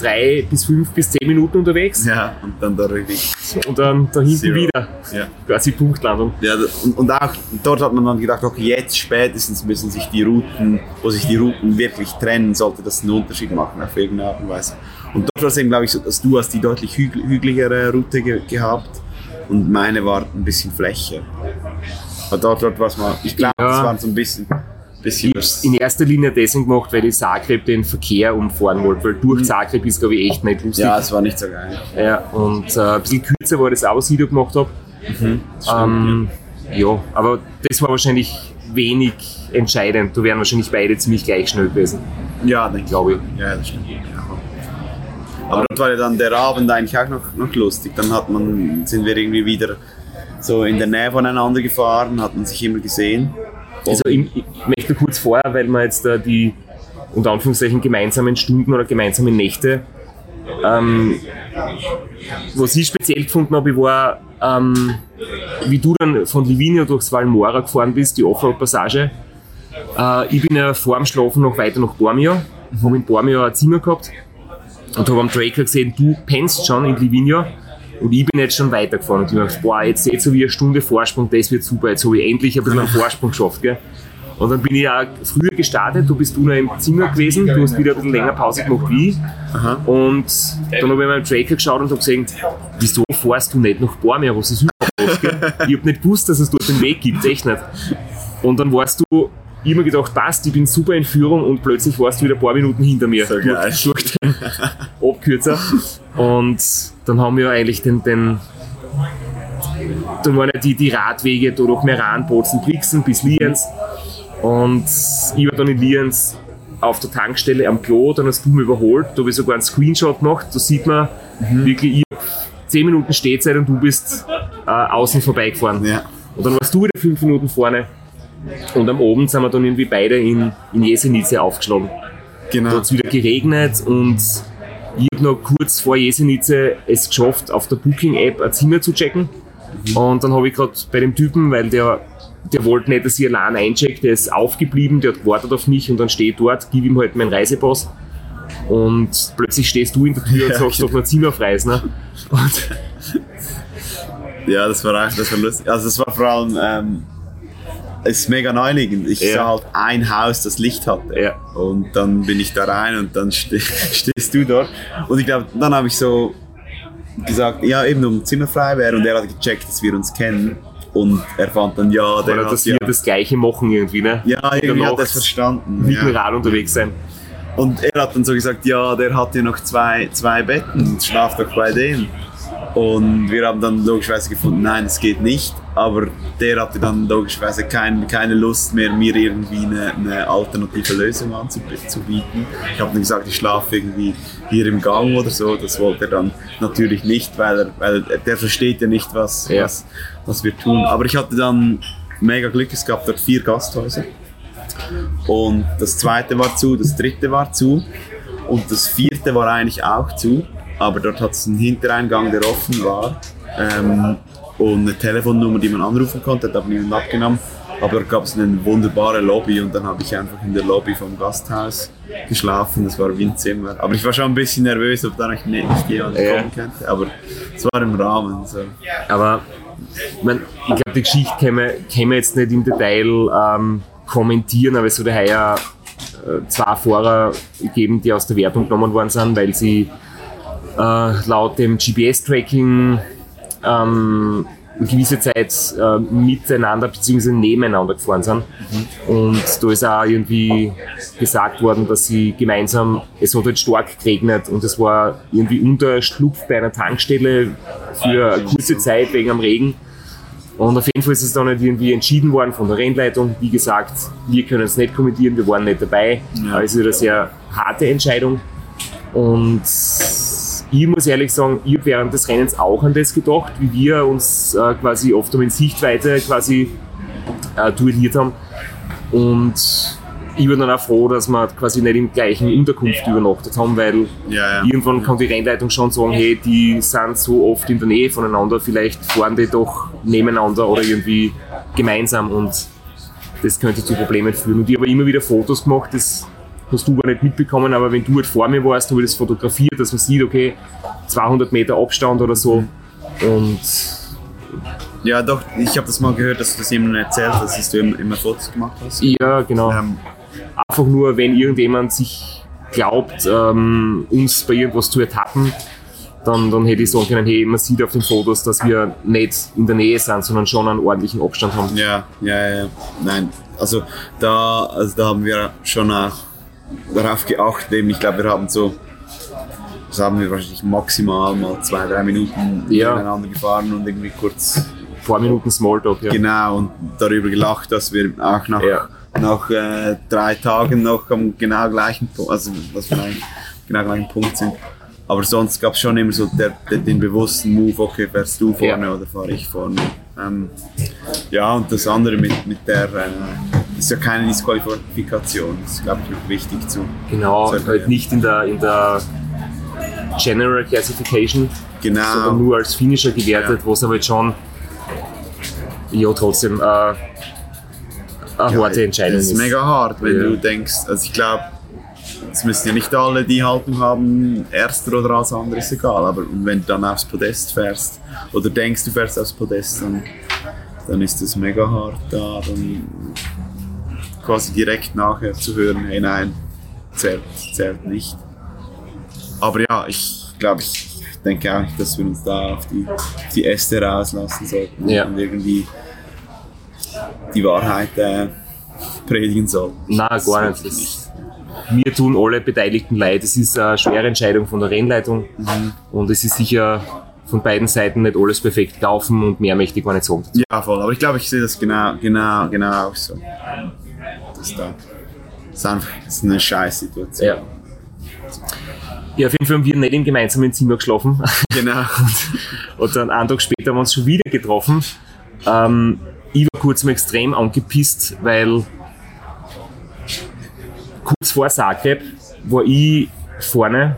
drei bis fünf bis zehn Minuten unterwegs Ja, und dann da richtig. und dann da hinten Zero. wieder Ja. quasi Punktlandung. Ja, und, und auch dort hat man dann gedacht, okay, jetzt spätestens müssen sich die Routen, wo sich die Routen wirklich trennen, sollte das einen Unterschied machen auf irgendeine Art und Weise. Und dort war es eben, glaube ich, so, dass du hast die deutlich hügel, hügeligere Route ge gehabt und meine war ein bisschen flächer. Aber dort, dort war es mal, ich glaube, Ja. das war so ein bisschen, bisschen Ich in erster Linie deswegen gemacht, weil ich Zagreb den Verkehr umfahren wollte, weil durch Zagreb ist, glaube ich, echt nicht lustig. Mhm. ja, es war nicht so geil. Ja, und äh, ein bisschen kürzer war das auch, was ich da gemacht habe. Ähm, ja, aber das war wahrscheinlich wenig entscheidend. Da wären wahrscheinlich beide ziemlich gleich schnell gewesen, Ja, denke glaube ich. Ja, das stimmt. Ja. Aber dort war ja dann der Abend eigentlich auch noch, noch lustig. Dann hat man, sind wir irgendwie wieder so in der Nähe voneinander gefahren, hat man sich immer gesehen. Also ich, ich möchte kurz vorher, weil wir jetzt da die unter Anführungszeichen gemeinsamen Stunden oder gemeinsamen Nächte, ähm, was ich speziell gefunden habe, ich war, ähm, wie du dann von Livigno durchs Valmora gefahren bist, die Offroad-Passage. Äh, ich bin ja vor dem Schlafen noch weiter nach Bormio, habe in Bormio ein Zimmer gehabt und habe am Tracker gesehen, du pennst schon in Livigno und ich bin jetzt schon weitergefahren und ich gedacht, boah, jetzt seht so wie eine Stunde Vorsprung, das wird super, jetzt habe ich endlich ein bisschen einen Vorsprung geschafft. Gell? Und dann bin ich auch früher gestartet, du bist du noch im Zimmer gewesen, du hast wieder ein bisschen länger Pause gemacht wie ich. Und dann habe ich meinen Tracker geschaut und habe gesehen, wieso fährst du nicht nach Bormio, was ist überhaupt los? Gell? Ich habe nicht gewusst, dass es dort den Weg gibt, echt nicht. Und dann warst du immer gedacht, passt, ich bin super in Führung und plötzlich warst du wieder ein paar Minuten hinter mir So geil. durch, den Abkürzer. Und dann haben wir eigentlich den, den dann waren ja die, die Radwege durch Meran, Bozen, Brixen bis Lienz. Und ich war dann in Lienz auf der Tankstelle am Klo, dann hast du mich überholt, da habe ich sogar einen Screenshot gemacht, da sieht man wirklich, ich hab 10 Minuten Stehzeit und du bist äh, außen vorbeigefahren. Ja. Und dann warst du wieder 5 Minuten vorne. Und am Abend sind wir dann irgendwie beide in, in Jesenice aufgeschlagen. Da Genau. hat es wieder geregnet und ich habe noch kurz vor Jesenice es geschafft, auf der Booking-App ein Zimmer zu checken. Und dann habe ich gerade bei dem Typen, weil der, der wollte nicht, dass ich allein eincheck, der ist aufgeblieben, der hat gewartet auf mich und dann stehe ich dort, gebe ihm halt meinen Reisepass. Und plötzlich stehst du in der Tür und Ja, sagst, genau. ob noch Zimmer frei ist. Ne? Und Ja, das war das war lustig. Also es war vor allem, ähm, ist mega naheliegend. Ich Ja. sah halt ein Haus, das Licht hatte. Ja. Und dann bin ich da rein und dann ste stehst du dort. Und ich glaube, dann habe ich so gesagt, ja, eben um Zimmer frei wäre. Und er hat gecheckt, dass wir uns kennen. Und er fand dann, ja, der oder hat dass ja, wir das Gleiche machen irgendwie. Ne? ja, irgendwie hat er es verstanden. Mit dem Ja. Rad unterwegs sein. Und er hat dann so gesagt, ja, der hat ja noch zwei, zwei Betten, schlaf doch bei dem. Und wir haben dann logischerweise gefunden, nein, es geht nicht. Aber der hatte dann logischerweise kein, keine Lust mehr, mir irgendwie eine, eine alternative Lösung anzubieten. Ich habe dann gesagt, ich schlafe irgendwie hier im Gang oder so. Das wollte er dann natürlich nicht, weil, er, weil der versteht ja nicht, was, Ja. was, was wir tun. Aber ich hatte dann mega Glück, es gab dort vier Gasthäuser. Und das zweite war zu, das dritte war zu und das vierte war eigentlich auch zu, aber dort hat es einen Hintereingang, der offen war ähm, und eine Telefonnummer, die man anrufen konnte, hat aber niemand abgenommen. Aber dort gab es eine wunderbare Lobby und dann habe ich einfach in der Lobby vom Gasthaus geschlafen. Das war wie ein Zimmer. Aber ich war schon ein bisschen nervös, ob da nicht, nicht jemand Ja. kommen könnte. Aber es war im Rahmen. So. Aber ich, mein, ich glaube, die Geschichte können wir, können wir jetzt nicht im Detail ähm, kommentieren, aber es ja heuer äh, zwei Fahrer gegeben, die aus der Wertung genommen worden sind, weil sie äh, laut dem GPS-Tracking ähm, eine gewisse Zeit äh, miteinander bzw. nebeneinander gefahren sind. Und da ist auch irgendwie gesagt worden, dass sie gemeinsam, es hat halt stark geregnet und es war irgendwie Unterschlupf bei einer Tankstelle für eine kurze Zeit wegen am Regen. Und auf jeden Fall ist es dann nicht irgendwie entschieden worden von der Rennleitung. Wie gesagt, wir können es nicht kommentieren, wir waren nicht dabei. Es ist eine sehr harte Entscheidung. Und ich muss ehrlich sagen, ich habe während des Rennens auch an das gedacht, wie wir uns äh, quasi oft um in Sichtweite quasi äh, duelliert haben. Und ich war dann auch froh, dass wir quasi nicht im gleichen Unterkunft übernachtet haben, weil Ja, ja. irgendwann kann die Rennleitung schon sagen, hey, die sind so oft in der Nähe voneinander, vielleicht fahren die doch nebeneinander oder irgendwie gemeinsam und das könnte zu Problemen führen. Und ich habe immer wieder Fotos gemacht, das hast du aber nicht mitbekommen, aber wenn du halt vor mir warst, habe ich das fotografiert, dass man sieht, okay, 200 Meter Abstand oder so. Und Ja, doch, ich habe das mal gehört, dass du das jemandem erzählt hast, dass du immer, immer Fotos gemacht hast. ja, genau. Ähm, Einfach nur, wenn irgendjemand sich glaubt, ähm, uns bei irgendwas zu ertappen, dann, dann hätte ich sagen können, hey, man sieht auf den Fotos, dass wir nicht in der Nähe sind, sondern schon einen ordentlichen Abstand haben. Ja, ja, ja. Nein, also da, also da haben wir schon auch darauf geachtet. Eben, ich glaube, wir haben so, das haben wir wahrscheinlich maximal mal zwei, drei Minuten Ja. miteinander gefahren und irgendwie kurz Ein paar Minuten Smalltalk, ja. genau und darüber gelacht, dass wir auch nach, Ja. nach äh, drei Tagen noch am genau gleichen Punkt, also dass wir eigentlich genau gleichen Punkt sind. Aber sonst gab es schon immer so der, der, den bewussten Move, okay, fährst du vorne Ja. oder fahre ich vorne. Ähm, ja, und das andere mit, mit der, äh, ist ja keine Disqualifikation, das ist, glaube ich, noch wichtig zu. Genau, gut, halt ja. nicht in der, in der General Classification, sondern Genau, nur als Finisher gewertet, Ja. wo es aber jetzt schon ja trotzdem äh, eine harte Entscheidung das ist. ist mega hart, wenn Ja. du denkst, also ich glaube, es müssen ja nicht alle die Haltung haben, erster oder als anderer ist egal, aber wenn du dann aufs Podest fährst oder denkst, du fährst aufs Podest, dann, dann ist das mega hart, da dann quasi direkt nachher zu hören, hey nein, zählt, zählt nicht. Aber ja, ich glaube, ich denke auch nicht, dass wir uns da auf die, auf die Äste rauslassen sollten Ja. und irgendwie die Wahrheit äh, predigen soll. Nein, gar nicht. Mir tun alle Beteiligten leid. Es ist eine schwere Entscheidung von der Rennleitung und es ist sicher von beiden Seiten nicht alles perfekt gelaufen und mehr möchte ich gar nicht sagen. Ja, voll. Aber ich glaube, ich sehe das genau, genau, genau auch so. Das, da, ist einfach das ist eine scheiß Situation. Ja. Ja, auf jeden Fall haben wir nicht im gemeinsamen Zimmer geschlafen. Genau. Und dann einen Tag später haben wir uns schon wieder getroffen. Ähm, ich war kurz mal extrem angepisst, weil kurz vor Zagreb war ich vorne,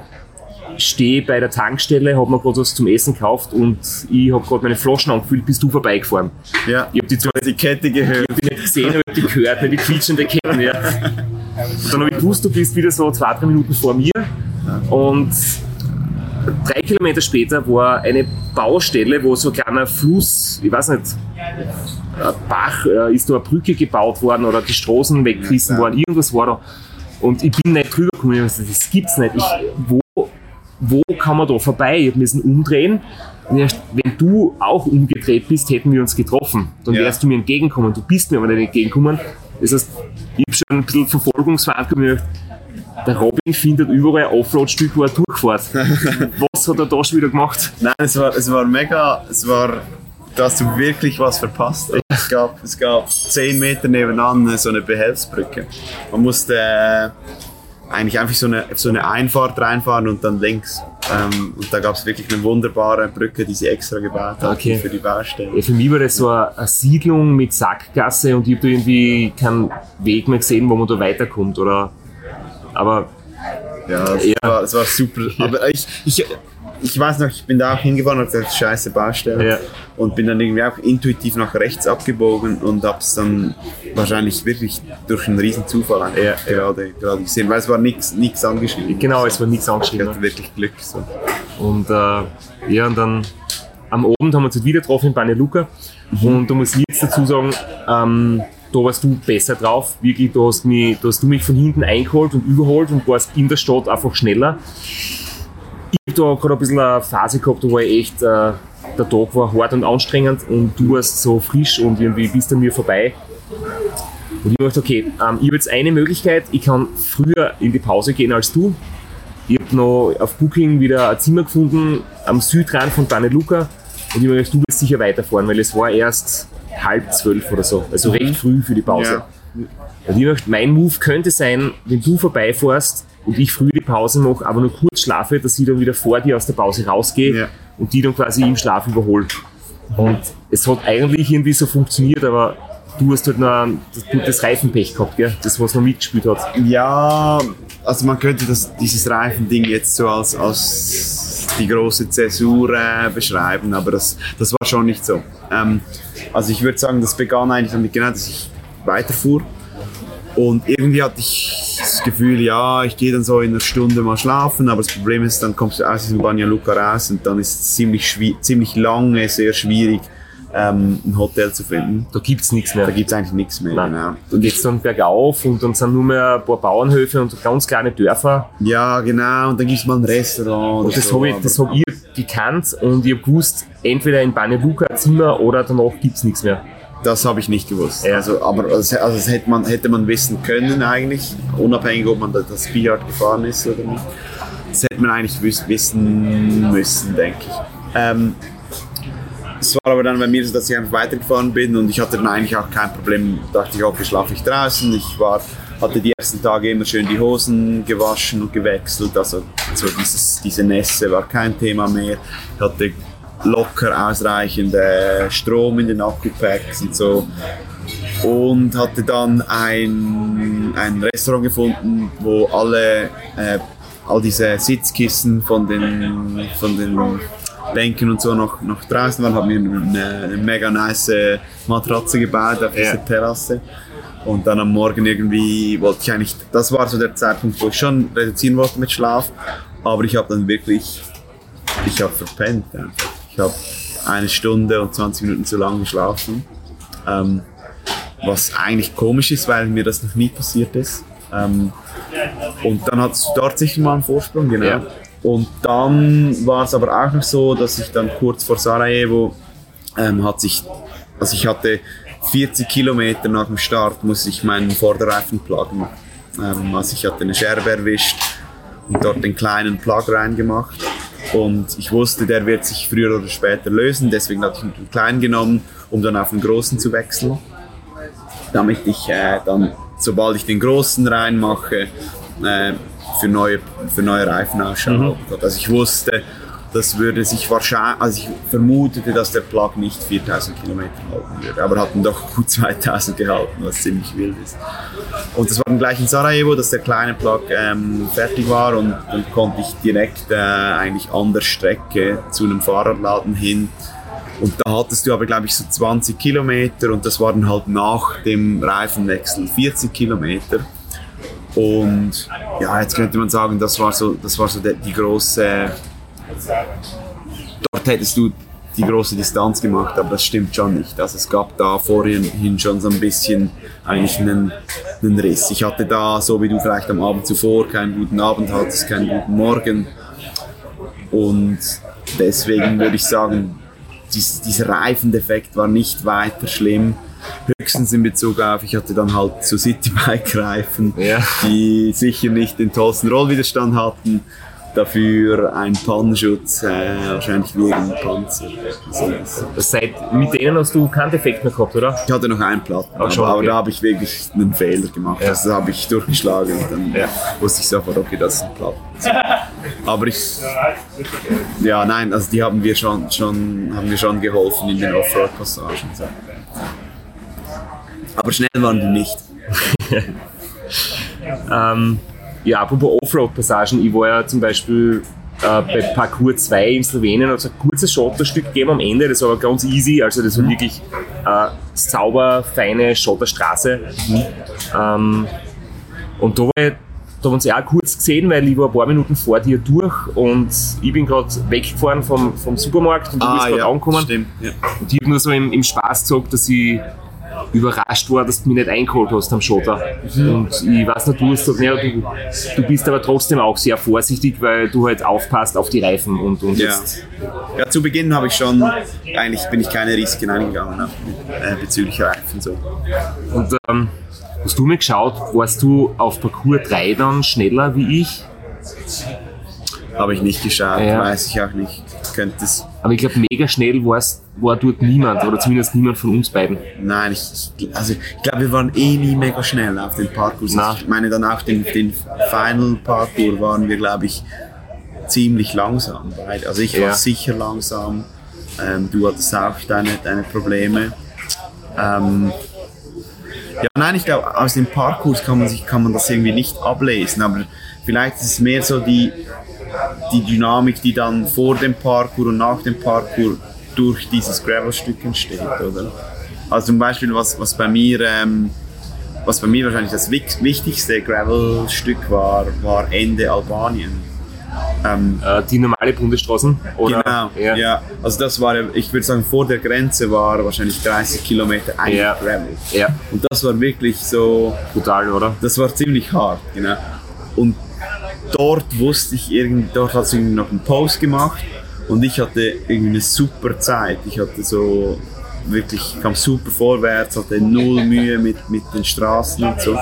stehe bei der Tankstelle, habe mir gerade was zum Essen gekauft und ich habe gerade meine Flaschen angefüllt, bist du vorbeigefahren. Ja. Ich habe die, Die Kette gehört. ich nicht gesehen, ich habe die gehört, nicht die quietschende Ketten. Ja. Und dann habe ich gewusst, du bist wieder so zwei, drei Minuten vor mir. Und drei Kilometer später war eine Baustelle, wo so ein kleiner Fluss, ich weiß nicht, ein Bach, äh, ist da eine Brücke gebaut worden oder die Straßen weggerissen worden, irgendwas war da. Und ich bin nicht drüber gekommen, ich hab gesagt, das gibt's nicht. Ich, wo, wo kann man da vorbei? Ich müssen umdrehen. Und erst, wenn du auch umgedreht bist, hätten wir uns getroffen. Dann Ja. wärst du mir entgegenkommen. Du bist mir aber nicht entgegenkommen. Das heißt, ich habe schon ein bisschen Verfolgungsfahrt gemacht. Der Robin findet überall ein Offroad-Stück, wo er durchfährt. Was hat er da schon wieder gemacht? Nein, es war, es war mega, es war, da hast du wirklich was verpasst. Es gab, es gab zehn Meter nebenan so eine Behelfsbrücke. Man musste äh, eigentlich einfach so eine, so eine Einfahrt reinfahren und dann links. Ähm, und da gab es wirklich eine wunderbare Brücke, die sie extra gebaut haben Okay. für die Baustelle. Ja, für mich war das so eine, eine Siedlung mit Sackgasse und ich habe da irgendwie keinen Weg mehr gesehen, wo man da weiterkommt. Oder, aber Ja, es, Ja. War, es war super. Aber ich, ich, ich weiß noch, ich bin da auch hingefahren und gesagt, scheiße Baustelle. Ja. Und bin dann irgendwie auch intuitiv nach rechts abgebogen und hab's dann wahrscheinlich wirklich durch einen riesen Zufall Ja, gerade, gerade gesehen, weil es war nichts angeschrieben. genau, es war nichts Ich angeschrieben. hatte wirklich Glück. So. Und äh, ja, und dann am Abend haben wir uns wieder getroffen in Banja Luka. Und da muss ich jetzt dazu sagen, ähm, da warst du besser drauf. Wirklich, da hast, mich, da hast du mich von hinten eingeholt und überholt und warst in der Stadt einfach schneller. Ich habe da gerade ein bisschen eine Phase gehabt, war ich echt, äh, der Tag war hart und anstrengend und du warst so frisch und irgendwie bist an mir vorbei. Und ich dachte, okay, ähm, ich habe jetzt eine Möglichkeit, ich kann früher in die Pause gehen als du. Ich habe noch auf Booking wieder ein Zimmer gefunden am Südrand von Luka und ich habe gedacht, du wirst sicher weiterfahren, weil es war erst halb zwölf oder so, also recht früh für die Pause. Ja. Und ich dachte, mein Move könnte sein, wenn du vorbeifährst und ich früh die Pause mache, aber nur kurz schlafe, dass ich dann wieder vor dir aus der Pause rausgehe Ja. und die dann quasi im Schlaf überhole. Und es hat eigentlich irgendwie so funktioniert, aber du hast halt noch ein gutes Reifenpech gehabt, gell? das was noch mitgespielt hat. Ja, also man könnte das, dieses Reifending jetzt so als, als die große Zäsur äh, beschreiben, aber das, das war schon nicht so. Ähm, also ich würde sagen, das begann eigentlich damit genau, dass ich weiterfuhr und irgendwie hatte ich das Gefühl, ja, ich gehe dann so in einer Stunde mal schlafen, aber das Problem ist, dann kommst du aus diesem Banja Luka raus und dann ist es ziemlich, ziemlich lange, sehr schwierig, ähm, ein Hotel zu finden. Da gibt's nichts mehr. Da gibt es eigentlich nichts mehr. Nein. Genau. Da geht's dann bergauf und dann sind nur mehr ein paar Bauernhöfe und ganz kleine Dörfer. Ja, genau, und dann gibt es mal ein Restaurant. Und das so, habe ich, das hab ich gekannt und ich habe gewusst, entweder in Banja Luka Zimmer oder danach gibt's nichts mehr. Das habe ich nicht gewusst. Ja. Also, aber also, also das hätte man, hätte man wissen können eigentlich, unabhängig ob man da- das Billard gefahren ist oder nicht. Das hätte man eigentlich wiss, wissen müssen, denke ich. Ähm, es war aber dann bei mir so, dass ich einfach weitergefahren bin und ich hatte dann eigentlich auch kein Problem. dachte ich, okay, schlafe ich draußen. Ich war, hatte die ersten Tage immer schön die Hosen gewaschen und gewechselt. Also so dieses, diese Nässe war kein Thema mehr. Ich hatte locker ausreichend äh, Strom in den Akkupacks und so. Und hatte dann ein, ein Restaurant gefunden, wo alle, äh, all diese Sitzkissen von den, von den Bänken und so noch, noch draußen waren. Habe mir eine, eine mega nice Matratze gebaut auf dieser Ja. Terrasse. Und dann am Morgen irgendwie wollte ich eigentlich, das war so der Zeitpunkt, wo ich schon reduzieren wollte mit Schlaf. Aber ich habe dann wirklich, ich habe verpennt. Einfach. Ich habe eine Stunde und 20 Minuten zu lang geschlafen. Ähm, was eigentlich komisch ist, weil mir das noch nie passiert ist. Ähm, und dann hat es dort sicher mal einen Vorsprung, genau. Ja. Und dann war es aber auch noch so, dass ich dann kurz vor Sarajevo ähm, hat sich, also ich hatte 40 Kilometer nach dem Start muss ich meinen Vorderreifen pluggen. Ähm, also ich hatte eine Scherbe erwischt und dort den kleinen Plug reingemacht. Und ich wusste, der wird sich früher oder später lösen, deswegen hatte ich den kleinen genommen, um dann auf den großen zu wechseln. Damit ich äh, dann, sobald ich den großen reinmache, äh, für, neue, für neue Reifen Ausschau habe. Also ich wusste, das würde sich wahrscheinlich, also ich vermutete, dass der Plug nicht 4000 Kilometer halten würde, aber hat dann doch gut 2000 gehalten, was ziemlich wild ist. Und das war dann gleich in Sarajevo, dass der kleine Plug ähm, fertig war und dann konnte ich direkt äh, eigentlich an der Strecke zu einem Fahrradladen hin. Und da hattest du aber, glaube ich, so 20 Kilometer und das war dann halt nach dem Reifenwechsel 40 Kilometer. Und ja, jetzt könnte man sagen, das war so, das war so die, die große dort hättest du die große Distanz gemacht, aber das stimmt schon nicht. Also es gab da vorhin schon so ein bisschen eigentlich einen, einen Riss. Ich hatte da, so wie du vielleicht am Abend zuvor, keinen guten Abend hattest, keinen guten Morgen. Und deswegen würde ich sagen, dies, dieser Reifendefekt war nicht weiter schlimm. Höchstens in Bezug auf, ich hatte dann halt so Citybike-Reifen, Ja. die sicher nicht den tollsten Rollwiderstand hatten dafür ein Pannenschutz, äh, wahrscheinlich wie ein Panzer. Das- Seit, mit denen hast du keinen Defekt mehr gehabt, oder? Ich hatte noch einen Platten, Ach schon, aber, aber okay. da habe ich wirklich einen Fehler gemacht. Ja. Also da habe ich durchgeschlagen und dann Ja. wusste ich sofort, okay, das ist ein Platten. Aber ich, ja, nein, also die haben wir schon, schon, haben wir schon geholfen in den Offroad-Passagen. So. Aber schnell waren die nicht. Ähm, ja, apropos Offroad-Passagen, ich war ja zum Beispiel äh, bei Parcours 2 in Slowenien, hat es ein kurzes Schotterstück gegeben am Ende, das war aber ganz easy, also das war wirklich äh, sauber, feine Schotterstraße. Ähm, und da, war ich, da haben wir uns ja auch kurz gesehen, weil ich war ein paar Minuten vor dir durch und ich bin gerade weggefahren vom, vom Supermarkt und du bist gerade angekommen. stimmt. Ja. Und ich habe nur so im, im Spaß gesagt, dass ich überrascht war, dass du mich nicht eingeholt hast am Schotter. Und ich weiß nicht, du hast gesagt, naja, du, du bist aber trotzdem auch sehr vorsichtig, weil du halt aufpasst auf die Reifen und, und Ja. jetzt. ja, zu Beginn habe ich schon, eigentlich bin ich keine Risiken eingegangen ne, äh, bezüglich Reifen. So. Und ähm, hast du mir geschaut, warst du auf Parcours 3 dann schneller wie ich? Habe ich nicht geschaut, Ja. weiß ich auch nicht. Könnte es. Aber ich glaube, mega schnell war's, war dort niemand oder zumindest niemand von uns beiden. Nein, ich, also ich glaube, wir waren eh nie mega schnell auf den Parcours. Na. Ich meine, dann auch den, den Final Parcours waren wir, glaube ich, ziemlich langsam. Also ich Ja. war sicher langsam. Ähm, du hattest auch deine, deine Probleme. Ähm, ja, nein, ich glaube, aus dem Parcours kann man, sich, kann man das irgendwie nicht ablesen, aber vielleicht ist es mehr so die, die Dynamik, die dann vor dem Parcours und nach dem Parcours durch dieses Gravelstück entsteht, oder? Also zum Beispiel, was, was bei mir, ähm, was bei mir wahrscheinlich das wich- wichtigste Gravelstück war, war Ende Albanien. Ähm, Äh, die normale Bundesstraßen? Oder? genau, Ja. ja. Also das war, ich würde sagen, vor der Grenze war wahrscheinlich 30 Kilometer eigentlich Ja. Gravel. ja, Und das war wirklich so, brutal, oder? das war ziemlich hart, genau. Und dort wusste ich irgendwie, dort hat es noch einen Post gemacht und ich hatte irgendwie eine super Zeit. Ich hatte so wirklich, kam super vorwärts, hatte null Mühe mit, mit den Straßen und so.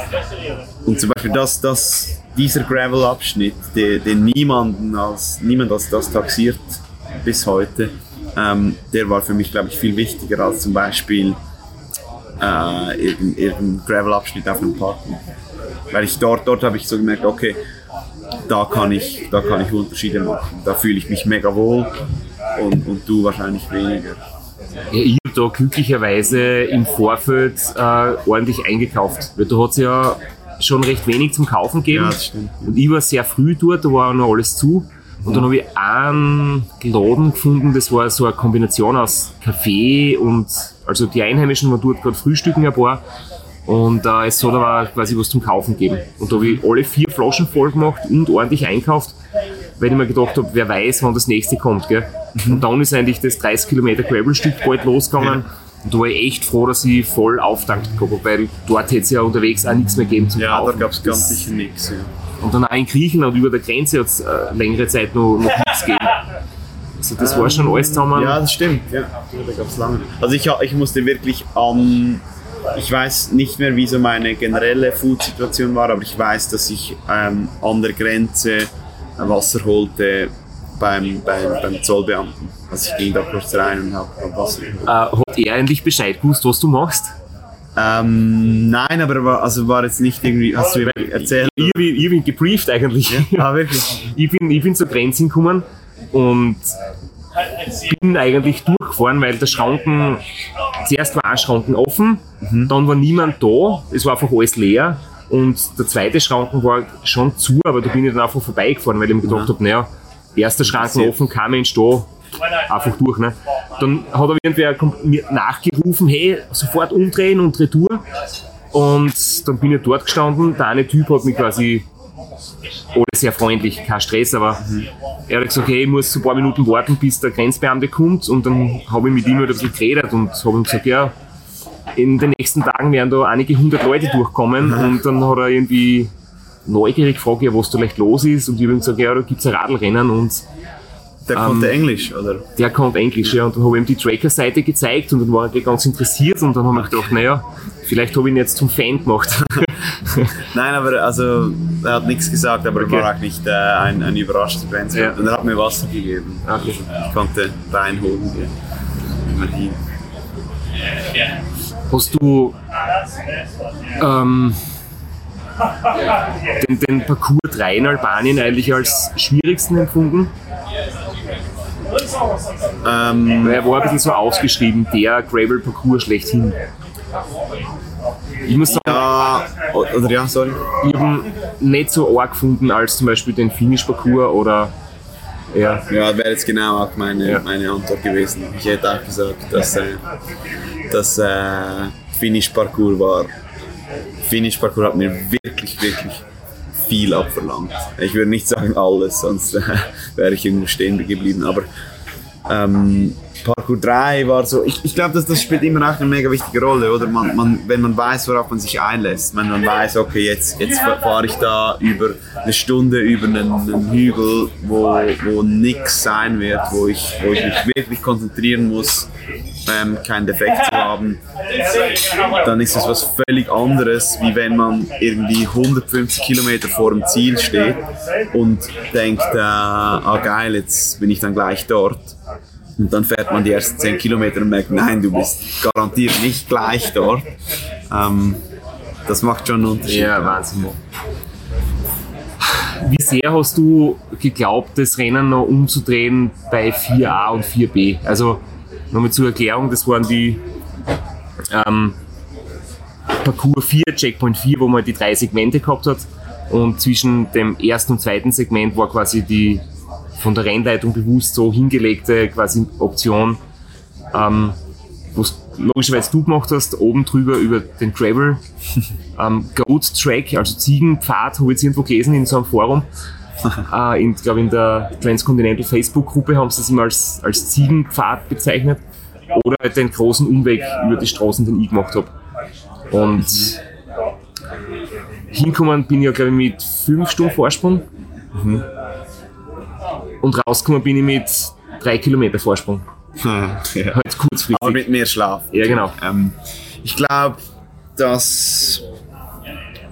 Und zum Beispiel das, das, dieser Gravel-Abschnitt, den, den niemanden als, niemand als das taxiert bis heute, ähm, der war für mich, glaube ich, viel wichtiger als zum Beispiel äh, irgendein, irgendein Gravel-Abschnitt auf einem Parkplatz. Weil ich dort, dort habe ich so gemerkt, okay, da kann ich, da kann ich Unterschiede machen. Da fühle ich mich mega wohl und, und du wahrscheinlich weniger. Ja, ich habe da glücklicherweise im Vorfeld äh, ordentlich eingekauft. Weil da hat es ja schon recht wenig zum Kaufen gegeben. Ja, das stimmt. Und ich war sehr früh dort, da war noch alles zu. Und dann habe ich einen Laden gefunden, das war so eine Kombination aus Kaffee und, also die Einheimischen waren dort gerade frühstücken ein paar. Und äh, es hat aber quasi was zum Kaufen gegeben. Und da habe ich alle vier Flaschen voll gemacht und ordentlich einkauft, weil ich mir gedacht habe, wer weiß, wann das nächste kommt. Gell? Und dann ist eigentlich das 30 Kilometer Gravelstück bald losgegangen. Und da war ich echt froh, dass ich voll auftankt gehabt habe, weil dort hätte es ja unterwegs auch nichts mehr gegeben zum Ja, da Kaufen. gab es ganz sicher nichts. Ja. und dann auch in Griechenland über der Grenze hat es äh, längere Zeit noch, noch nichts gegeben. Also das war schon alles zusammen. Ja, das stimmt. Ja, da gab es lange. Also ich, ich musste wirklich am, ich weiß nicht mehr, wie so meine generelle Food-Situation war, aber ich weiß, dass ich ähm, an der Grenze Wasser holte beim, beim, beim Zollbeamten. Also ich ging da kurz rein und habe hab Wasser geholt. Äh, hat er eigentlich Bescheid gewusst, was du machst? Ähm, nein, aber war, also war jetzt nicht irgendwie, hast du erzählt? Ich ich hab ihn gebrieft eigentlich. Ah, wirklich? Ich bin, ich bin zur Grenze gekommen und bin eigentlich durchgefahren, weil der Schranken, zuerst war ein Schranken offen, dann war niemand da, es war einfach alles leer und der zweite Schranken war schon zu, aber da bin ich dann einfach vorbeigefahren, weil ich mir gedacht habe, naja, erster Schranken offen, kein Mensch da, einfach durch. Ne? Dann hat aber irgendwer mir nachgerufen, hey, sofort umdrehen und Retour. Und dann bin ich dort gestanden, der eine Typ hat mich quasi alle sehr freundlich, kein Stress, aber er hat gesagt, hey, ich muss ein paar Minuten warten, bis der Grenzbeamte kommt und dann habe ich mit ihm halt ein bisschen geredet und habe ihm gesagt, ja, in den nächsten Tagen werden da einige hundert Leute durchkommen und dann hat er irgendwie neugierig gefragt, ja, was da leicht los ist und ich habe ihm gesagt, ja, da gibt es ein Radlrennen und Der konnte Englisch, oder? der kann Englisch, ja. Und dann habe ich ihm die Tracker-Seite gezeigt und dann war er ganz interessiert und dann haben wir gedacht, naja, vielleicht habe ich ihn jetzt zum Fan gemacht. Nein, aber also er hat nichts gesagt, aber Okay. er war auch nicht äh, ein, ein Grenze. Ja. Und er hat mir Wasser gegeben. Okay. Ich konnte reinholen gehen. Immerhin. Hast du ähm, den, den Parcours 3 in Albanien eigentlich als schwierigsten empfunden? Ähm, er war ein bisschen so ausgeschrieben, der Gravel-Parcours schlechthin. Ich muss sagen, ja, o- oder ja, sorry. ich habe ihn nicht so arg gefunden als zum Beispiel den Finish-Parcours oder ja, Ja, wäre jetzt genau auch meine, Ja. meine Antwort gewesen. Ich hätte auch gesagt, dass äh, das äh, Finish-Parcours war. Finish-Parcours hat mir wirklich, wirklich viel abverlangt. Ich würde nicht sagen alles, sonst äh, wäre ich irgendwo stehen geblieben. Aber ähm, Parkour 3 war so, ich, ich glaube, das, das spielt immer auch eine mega wichtige Rolle, oder? Man, man, wenn man weiß, worauf man sich einlässt, wenn man weiß, okay, jetzt, jetzt fahre ich da über eine Stunde über einen, einen Hügel, wo, wo nichts sein wird, wo ich, wo ich mich wirklich konzentrieren muss, ähm, keinen Defekt zu haben, dann ist das was völlig anderes, wie wenn man irgendwie 150 Kilometer vor dem Ziel steht und denkt, äh, ah geil, jetzt bin ich dann gleich dort. Und dann fährt man die ersten 10 Kilometer und merkt, nein, du bist garantiert nicht gleich dort. Ähm, das macht schon einen Unterschied. Ja, Wahnsinn. Wie sehr hast du geglaubt, das Rennen noch umzudrehen bei 4a und 4b? Also nochmal zur Erklärung, das waren die ähm, Parcours 4, Checkpoint 4, wo man die drei Segmente gehabt hat. Und zwischen dem ersten und zweiten Segment war quasi die von der Rennleitung bewusst so hingelegte quasi Option, ähm, was logischerweise du gemacht hast, oben drüber über den Gravel ähm, Goat Track, also Ziegenpfad, habe ich jetzt irgendwo gelesen in so einem Forum. äh, in, glaube in der Transcontinental Facebook-Gruppe haben sie das immer als, als Ziegenpfad bezeichnet. Oder halt den großen Umweg über die Straßen, den ich gemacht habe. Und hinkommen bin ich ja, glaube ich, mit 5 Stunden Vorsprung. Und rausgekommen bin ich mit 3 Kilometer Vorsprung. ja. Halt kurzfristig. Aber mit mehr Schlaf. Ja, genau. Ähm, ich glaube, dass.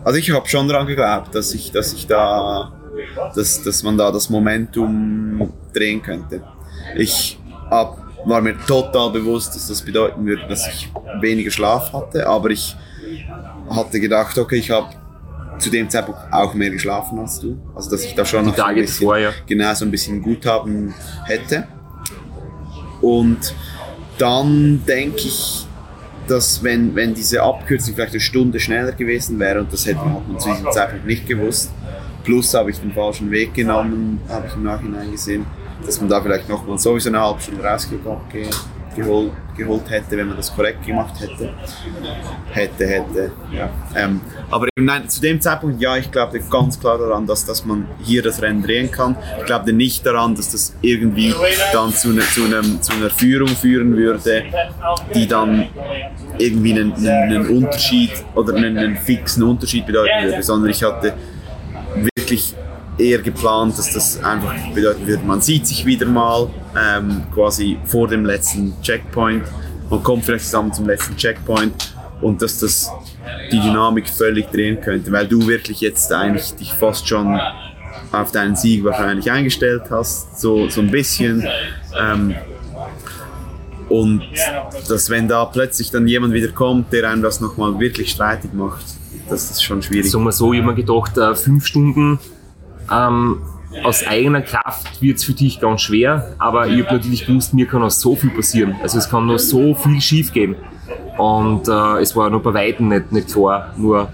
Also ich habe schon daran geglaubt, dass ich, dass ich da, dass, dass man da das Momentum drehen könnte. Ich hab, war mir total bewusst, dass das bedeuten würde, dass ich weniger Schlaf hatte, aber ich hatte gedacht, okay, ich habe zu dem Zeitpunkt auch mehr geschlafen als du. Also dass ich da schon noch so ein bisschen, davor, ja. genau so ein bisschen Guthaben hätte. Und dann denke ich, dass wenn, wenn diese Abkürzung vielleicht eine Stunde schneller gewesen wäre, und das hätte man, zu diesem Zeitpunkt nicht gewusst, plus habe ich den falschen Weg genommen, habe ich im Nachhinein gesehen, dass man da vielleicht noch mal sowieso eine halbe Stunde rausgeholt geholt hätte, wenn man das korrekt gemacht hätte. Hätte, hätte, ja. Ähm, aber eben, nein, zu dem Zeitpunkt, ja, ich glaube ganz klar daran, dass, dass man hier das Rennen drehen kann. Ich glaube nicht daran, dass das irgendwie dann zu, einer zu, einem, zu einer Führung führen würde, die dann irgendwie einen, einen, einen Unterschied oder einen, einen fixen Unterschied bedeuten würde, sondern ich hatte wirklich eher geplant, dass das einfach bedeuten würde, man sieht sich wieder mal ähm, quasi vor dem letzten Checkpoint, man kommt vielleicht zusammen zum letzten Checkpoint und dass das die Dynamik völlig drehen könnte, weil du wirklich jetzt eigentlich dich fast schon auf deinen Sieg wahrscheinlich eingestellt hast, so, so ein bisschen. Ähm, und dass wenn da plötzlich dann jemand wieder kommt, der einem das nochmal wirklich streitig macht, das ist schon schwierig. Sagen wir so, ich habe mir gedacht, äh, fünf Stunden ähm, aus eigener Kraft wird es für dich ganz schwer, aber ich habe natürlich gewusst, mir kann noch so viel passieren. Also es kann noch so viel schief gehen. Und äh, es war noch bei Weitem nicht, nicht klar. Nur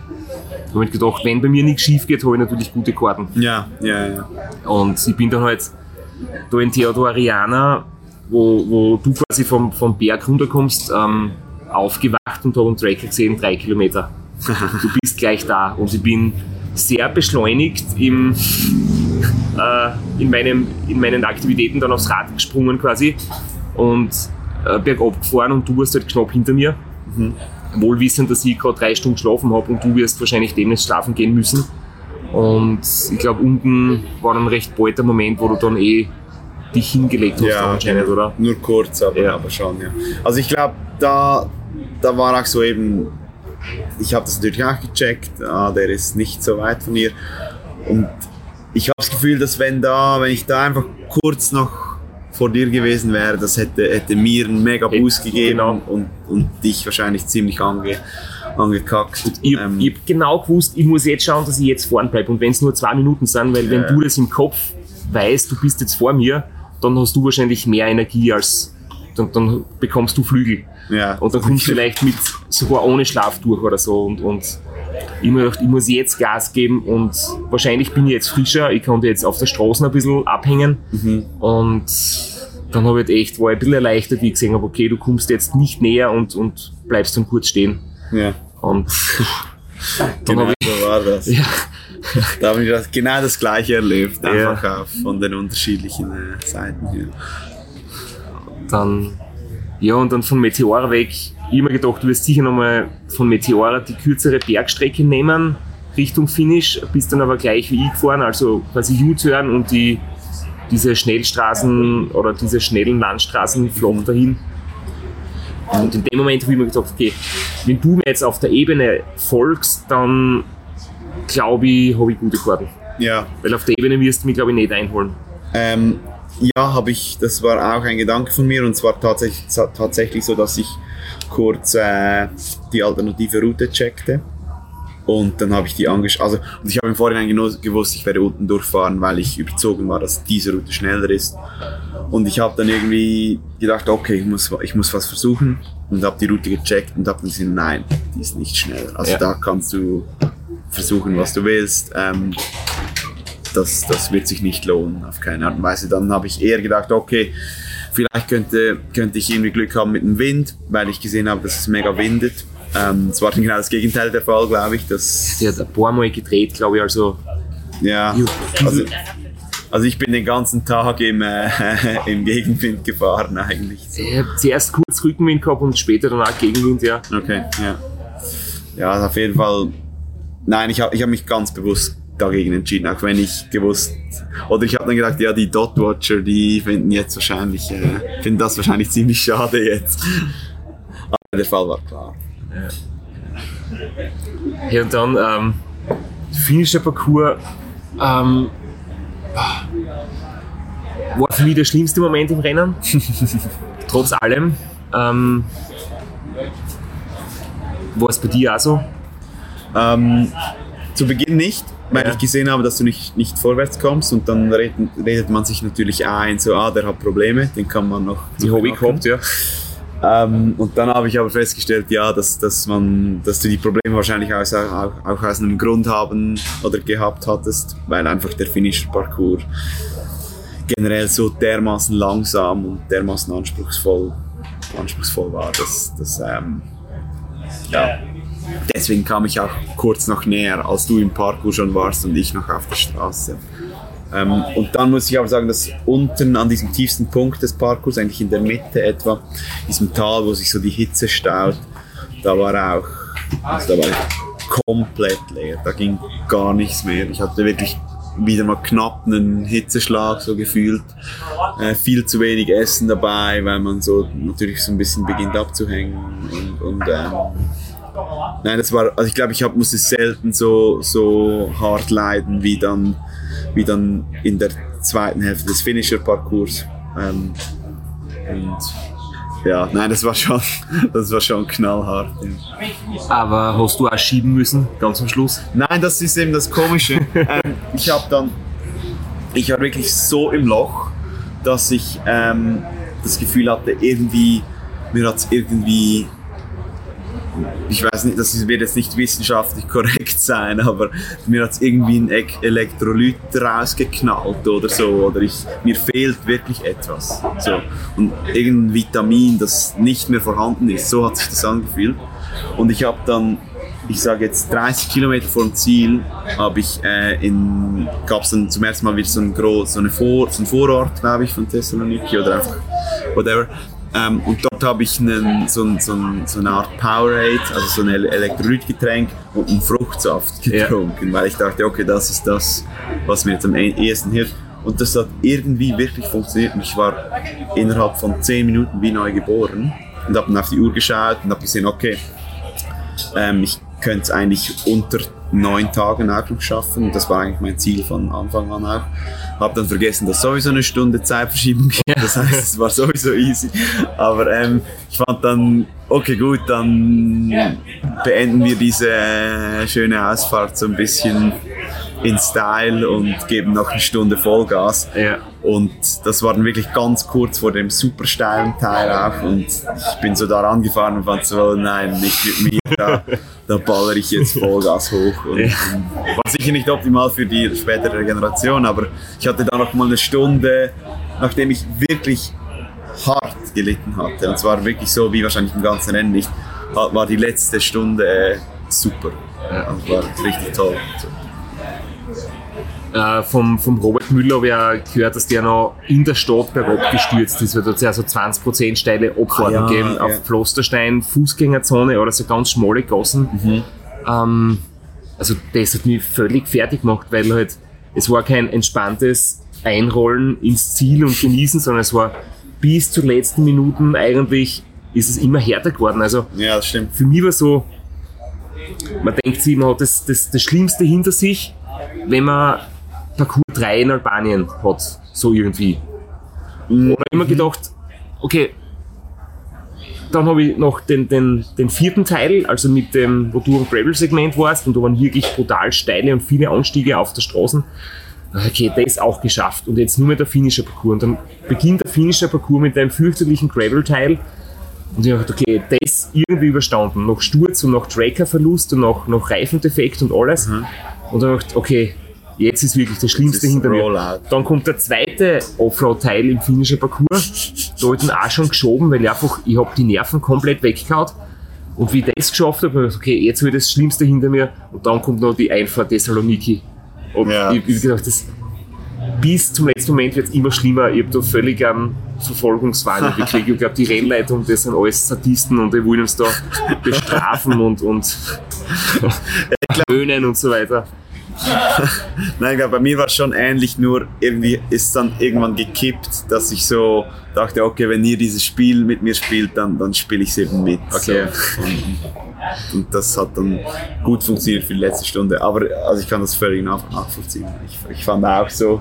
ich habe mir gedacht, wenn bei mir nichts schief geht, habe ich natürlich gute Karten. Ja, ja, ja. Und ich bin dann halt da in Theodor Ariana, wo, wo du quasi vom, vom Berg runterkommst, ähm, aufgewacht und habe einen Tracker gesehen, drei Kilometer. Du bist gleich da. Und ich bin sehr beschleunigt im, äh, in, meinem, in meinen Aktivitäten dann aufs Rad gesprungen quasi und äh, bergab gefahren und du warst halt knapp hinter mir. Wohlwissend, dass ich gerade drei Stunden geschlafen habe und du wirst wahrscheinlich demnächst schlafen gehen müssen. Und ich glaube, unten war dann recht bald der Moment, wo du dann eh dich hingelegt hast, Ja, anscheinend, oder? Nur kurz, aber, Ja. aber schon, ja. Also ich glaube, da, da war auch so eben, ich habe das natürlich auch gecheckt, ah, der ist nicht so weit von mir. Und ich habe das Gefühl, dass wenn da, wenn ich da einfach kurz noch vor dir gewesen wäre, das hätte, hätte mir einen mega Boost gegeben Genau. und, und dich wahrscheinlich ziemlich ange, angekackt. Ich, Ähm, ich hab genau gewusst, ich muss jetzt schauen, dass ich jetzt vorn bleibe. Und wenn es nur zwei Minuten sind, weil wenn Ja. du das im Kopf weißt, du bist jetzt vor mir, dann hast du wahrscheinlich mehr Energie als, dann, dann bekommst du Flügel. Ja. Und dann kommst du vielleicht mit sogar ohne Schlaf durch oder so. Und, und ich mir gedacht, ich muss jetzt Gas geben und wahrscheinlich bin ich jetzt frischer. Ich konnte jetzt auf der Straße ein bisschen abhängen. Und dann habe ich halt echt, war ich ein bisschen erleichtert, wie ich gesehen habe, okay, du kommst jetzt nicht näher und, und bleibst dann kurz stehen. ja. Und dann Genau ich, so war das. ja, Da habe ich das, genau das Gleiche erlebt, Ja. einfach auch von den unterschiedlichen äh, Seiten her. dann, ja, und dann von Meteora weg, mir gedacht, du wirst sicher nochmal von Meteora die kürzere Bergstrecke nehmen, Richtung Finish, bist dann aber gleich wie ich gefahren, also quasi U-Turn und die, diese Schnellstraßen oder diese schnellen Landstraßen flach dahin. Und in dem Moment habe ich mir gedacht, okay, wenn du mir jetzt auf der Ebene folgst, dann glaube ich, habe ich gute Karten. Ja, Weil auf der Ebene wirst du mich, glaube ich, nicht einholen. ähm, ja, habe ich, das war auch ein Gedanke von mir und zwar tatsächlich, tatsächlich so, dass ich kurz äh, die alternative Route checkte und dann habe ich die angeschaut, also und ich habe im Vorhinein gewusst, ich werde unten durchfahren, weil ich überzogen war, dass diese Route schneller ist und ich habe dann irgendwie gedacht, okay, ich muss, ich muss was versuchen und habe die Route gecheckt und habe dann gesehen, nein, die ist nicht schneller. Also Ja. da kannst du versuchen, was du willst. Ähm, das, das wird sich nicht lohnen, auf keine Art und Weise. Dann habe ich eher gedacht, okay, vielleicht könnte, könnte ich irgendwie Glück haben mit dem Wind, weil ich gesehen habe, dass es mega windet. Ähm, Es war dann genau das Gegenteil der Fall, glaube ich. Dass, Der hat ein paar Mal gedreht, glaube ich, also ja, also, also ich bin den ganzen Tag im, äh, im Gegenwind gefahren eigentlich. So. Ich habe zuerst kurz Rückenwind gehabt und später dann auch Gegenwind, ja. Okay, ja. Ja, also auf jeden Fall. Nein, ich habe ich hab mich ganz bewusst dagegen entschieden, auch wenn ich gewusst. Oder ich habe dann gedacht, ja, die Dot Watcher, die finden jetzt wahrscheinlich, äh, finden das wahrscheinlich ziemlich schade jetzt. Aber der Fall war klar. Ja, und dann ähm, finnischer Parcours ähm, war für mich der schlimmste Moment im Rennen. Trotz allem. Ähm, war es bei dir auch so? Ähm, zu Beginn nicht, weil Ja. ich gesehen habe, dass du nicht, nicht vorwärts kommst und dann redet, redet man sich natürlich ein, so, ah, der hat Probleme, den kann man noch. Die zurückmachen. gehabt, ja. Ähm, und dann habe ich aber festgestellt, ja, dass, dass, man, dass du die Probleme wahrscheinlich aus, auch, auch aus einem Grund haben oder gehabt hattest, weil einfach der Finish-Parcours generell so dermaßen langsam und dermaßen anspruchsvoll, anspruchsvoll war, dass, dass ähm, ja, deswegen kam ich auch kurz noch näher, als du im Parcours schon warst und ich noch auf der Straße. Ähm, und dann muss ich aber sagen, dass unten an diesem tiefsten Punkt des Parcours, eigentlich in der Mitte etwa, diesem Tal, wo sich so die Hitze staut, da war auch, also da war ich komplett leer. Da ging gar nichts mehr. Ich hatte wirklich wieder mal knapp einen Hitzeschlag so gefühlt. Äh, viel zu wenig Essen dabei, weil man so natürlich so ein bisschen beginnt abzuhängen und, und ähm, Nein, das war, also ich glaube, ich hab, musste selten so, so hart leiden wie dann, wie dann in der zweiten Hälfte des Finisher-Parcours. Ähm, und ja, nein, das war schon, das war schon knallhart. Aber hast du auch schieben müssen, ganz am Schluss? Nein, das ist eben das Komische. ähm, ich habe dann, ich war wirklich so im Loch, dass ich ähm, das Gefühl hatte, irgendwie, mir hat es irgendwie, ich weiß nicht, das wird jetzt nicht wissenschaftlich korrekt sein, aber mir hat es irgendwie ein Ek- Elektrolyt rausgeknallt oder so, oder ich, mir fehlt wirklich etwas. So. Und irgendein Vitamin, das nicht mehr vorhanden ist, so hat sich das angefühlt. Und ich habe dann, ich sage jetzt 30 Kilometer vor dem Ziel, äh, gab es dann zum ersten Mal wieder so ein groß, so, eine Vor, so ein Vorort, glaube ich, von Thessaloniki oder einfach whatever. Ähm, und dort habe ich einen, so, so, so eine Art Powerade, also so ein Ele- Elektrolytgetränk und einen Fruchtsaft Ja. getrunken, weil ich dachte, okay, das ist das, was mir jetzt am e- ehesten hilft. Und das hat irgendwie wirklich funktioniert. Und ich war innerhalb von 10 Minuten wie neu geboren und habe dann auf die Uhr geschaut und habe gesehen, okay, ähm, ich könnte es eigentlich unter neun Tagen noch schaffen. Das war eigentlich mein Ziel von Anfang an auch. Habe dann vergessen, dass sowieso eine Stunde Zeitverschiebung gibt. Das heißt, es war sowieso easy. Aber ähm, ich fand dann, okay gut, dann beenden wir diese äh, schöne Ausfahrt so ein bisschen in Style und geben noch eine Stunde Vollgas. Ja. Und das war dann wirklich ganz kurz vor dem super steilen Teil auch. Und ich bin so da rangefahren und fand so, nein, nicht mit mir, da, da baller ich jetzt Vollgas hoch. Und, und war sicher nicht optimal für die spätere Generation, aber ich hatte da noch mal eine Stunde, nachdem ich wirklich hart gelitten hatte. Und zwar wirklich so wie wahrscheinlich im ganzen Rennen nicht, war die letzte Stunde äh, super. Also war richtig toll. Äh, vom, vom Robert Müller habe ich auch gehört, dass der noch in der Stadt bergab gestürzt ist, weil da hat es ja so 20% steile Abfahrten Ah, ja, gegeben ja. auf Pflasterstein, Fußgängerzone oder so ganz schmale Gassen. Mhm. Ähm, also das hat mich völlig fertig gemacht, weil halt es war kein entspanntes Einrollen ins Ziel und Genießen, sondern es war bis zu letzten Minuten eigentlich ist es immer härter geworden. Also Ja, das stimmt. für mich war so, man denkt sich, man hat das, das, das Schlimmste hinter sich, wenn man Parcours 3 in Albanien hat, so irgendwie. Oder immer gedacht, okay, dann habe ich noch den, den, den vierten Teil, also mit dem, wo du am Gravel-Segment warst und da waren wirklich brutal steile und viele Anstiege auf der Straßen. Okay, das auch geschafft und jetzt nur mehr der finnische Parcours. Und dann beginnt der finnische Parcours mit einem fürchterlichen Gravel-Teil und ich dachte, okay, das irgendwie überstanden. Noch Sturz und noch Tracker-Verlust und noch, noch Reifendefekt und alles. Und dann dachte ich, okay, jetzt ist wirklich das Schlimmste ist hinter mir. Rollout. Dann kommt der zweite Offroad-Teil im finnischen Parcours. Da habe ich dann auch schon geschoben, weil ich einfach, ich habe die Nerven komplett weggehauen. Und wie ich das geschafft habe, habe ich gedacht, okay, jetzt wird das Schlimmste hinter mir. Und dann kommt noch die Einfahrt Thessaloniki. Und Ja. ich, ich gedacht, das, bis zum letzten Moment wird es immer schlimmer. Ich habe da völlig einen Verfolgungswahn gekriegt. Ich glaube, die Rennleitung, das sind alles Sadisten und die wollen uns da bestrafen und, und höhnen und so weiter. Nein, bei mir war es schon ähnlich, nur irgendwie ist dann irgendwann gekippt, dass ich so dachte, okay, wenn ihr dieses Spiel mit mir spielt, dann, dann spiele ich es eben mit. Okay. So. Und, und das hat dann gut funktioniert für die letzte Stunde. Aber also ich kann das völlig nach, nachvollziehen. Ich, ich fand auch so,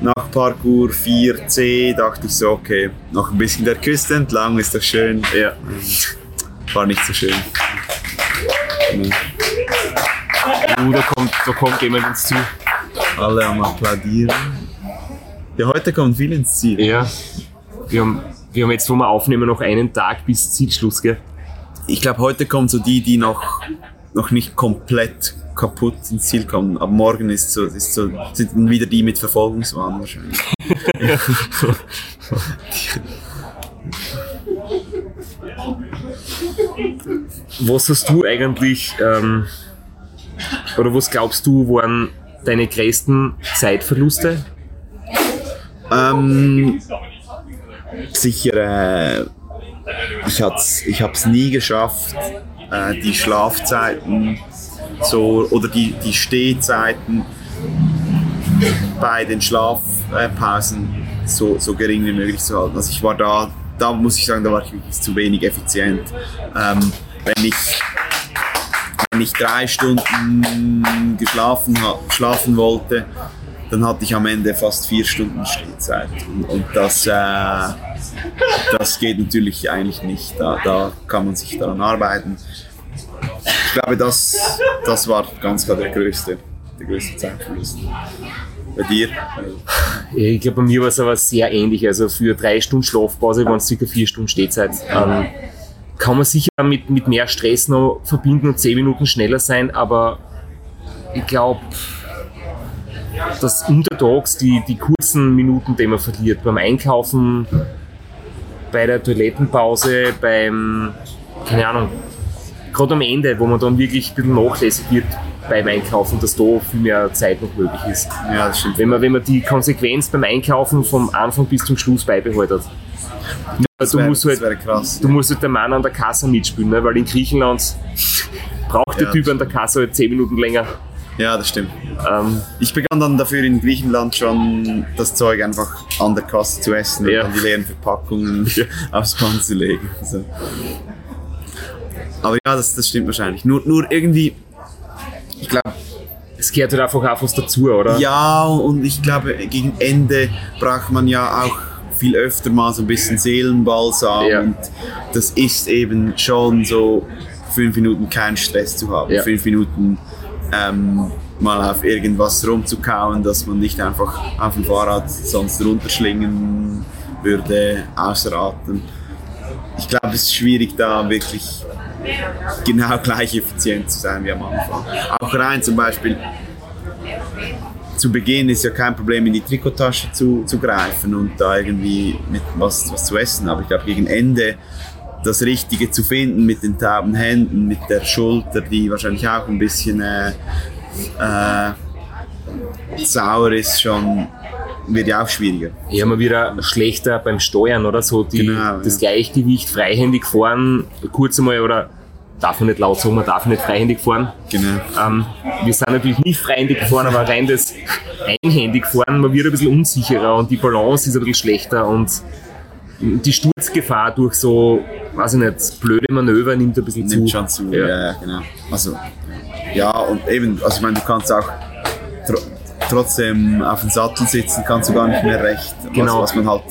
nach Parcours 4C dachte ich so, okay, noch ein bisschen der Küste entlang, ist doch schön. Ja. War nicht so schön. Uh, da kommt, da kommt jemand ins Ziel. Alle am Applaudieren. Ja, heute kommen viele ins Ziel. Ja. Wir haben, wir haben jetzt, wo wir aufnehmen, noch einen Tag bis Zielschluss, gell? Ich glaube, heute kommen so die, die noch, noch nicht komplett kaputt ins Ziel kommen. Aber morgen ist so, ist so, sind wieder die mit Verfolgungswahn wahrscheinlich. Was hast du eigentlich, ähm, oder was glaubst du, waren deine größten Zeitverluste? Ähm, sicher, äh, ich, ich habe es nie geschafft, äh, die Schlafzeiten so, oder die, die Stehzeiten bei den Schlafpausen so, so gering wie möglich zu halten. Also ich war da, da muss ich sagen, da war ich zu wenig effizient. Ähm, wenn ich wenn ich drei Stunden geschlafen, schlafen wollte, dann hatte ich am Ende fast vier Stunden Stehzeit. Und, und das, äh, das geht natürlich eigentlich nicht. Da, da kann man sich daran arbeiten. Ich glaube, das, das war ganz klar der größte, der größte Zeitverlust. Bei dir? Ich glaube, bei mir war es aber sehr ähnlich. Also für drei Stunden Schlafpause waren es circa vier Stunden Stehzeit. Ähm, kann man sicher mit, mit mehr Stress noch verbinden und zehn Minuten schneller sein, aber ich glaube, dass untertags die, die kurzen Minuten, die man verliert, beim Einkaufen, bei der Toilettenpause, beim, keine Ahnung, gerade am Ende, wo man dann wirklich ein bisschen nachlässig wird beim Einkaufen, dass da viel mehr Zeit noch möglich ist. Ja, das stimmt. Wenn man, wenn man die Konsequenz beim Einkaufen vom Anfang bis zum Schluss beibehaltet. Das du wäre musst halt, wär krass. du musst halt der Mann an der Kasse mitspielen, ne? weil in Griechenland braucht der Ja. Typ an der Kasse halt 10 Minuten länger. Ja, das stimmt. Ähm, Ich begann dann dafür in Griechenland schon das Zeug einfach an der Kasse zu essen Ja. und dann die leeren Verpackungen aufs Band zu legen. So. Aber ja, das, das stimmt wahrscheinlich. Nur, nur irgendwie, ich glaube, es gehört halt einfach auch was dazu, oder? ja, und ich glaube, gegen Ende braucht man ja auch viel öfter mal so ein bisschen Seelenbalsam Ja. und das ist eben schon so fünf Minuten keinen Stress zu haben, Ja. fünf Minuten ähm, mal auf irgendwas rumzukauen, dass man nicht einfach auf dem Fahrrad sonst runterschlingen würde, außer Atem. Ich glaube, es ist schwierig da wirklich genau gleich effizient zu sein wie am Anfang. Auch rein zum Beispiel zu Beginn ist ja kein Problem, in die Trikottasche zu, zu greifen und da irgendwie mit was, was zu essen. Aber ich glaube, gegen Ende das Richtige zu finden mit den tauben Händen, mit der Schulter, die wahrscheinlich auch ein bisschen äh, äh, sauer ist, schon wird ja auch schwieriger. Ja, man wieder schlechter beim Steuern oder so. Die, Genau, das ja. Gleichgewicht freihändig fahren, kurz einmal, oder darf man nicht laut sagen, man darf nicht freihändig fahren. Genau. Ähm, wir sind natürlich nicht freihändig gefahren, aber rein das einhändig fahren, man wird ein bisschen unsicherer und die Balance ist ein bisschen schlechter und die Sturzgefahr durch so, weiß ich nicht, blöde Manöver nimmt ein bisschen Nimmt zu. schon zu, Ja. ja. genau. Also, ja, und eben, also ich meine, du kannst auch tr trotzdem auf dem Sattel sitzen, kannst du gar nicht mehr recht, Genau. was, was man halt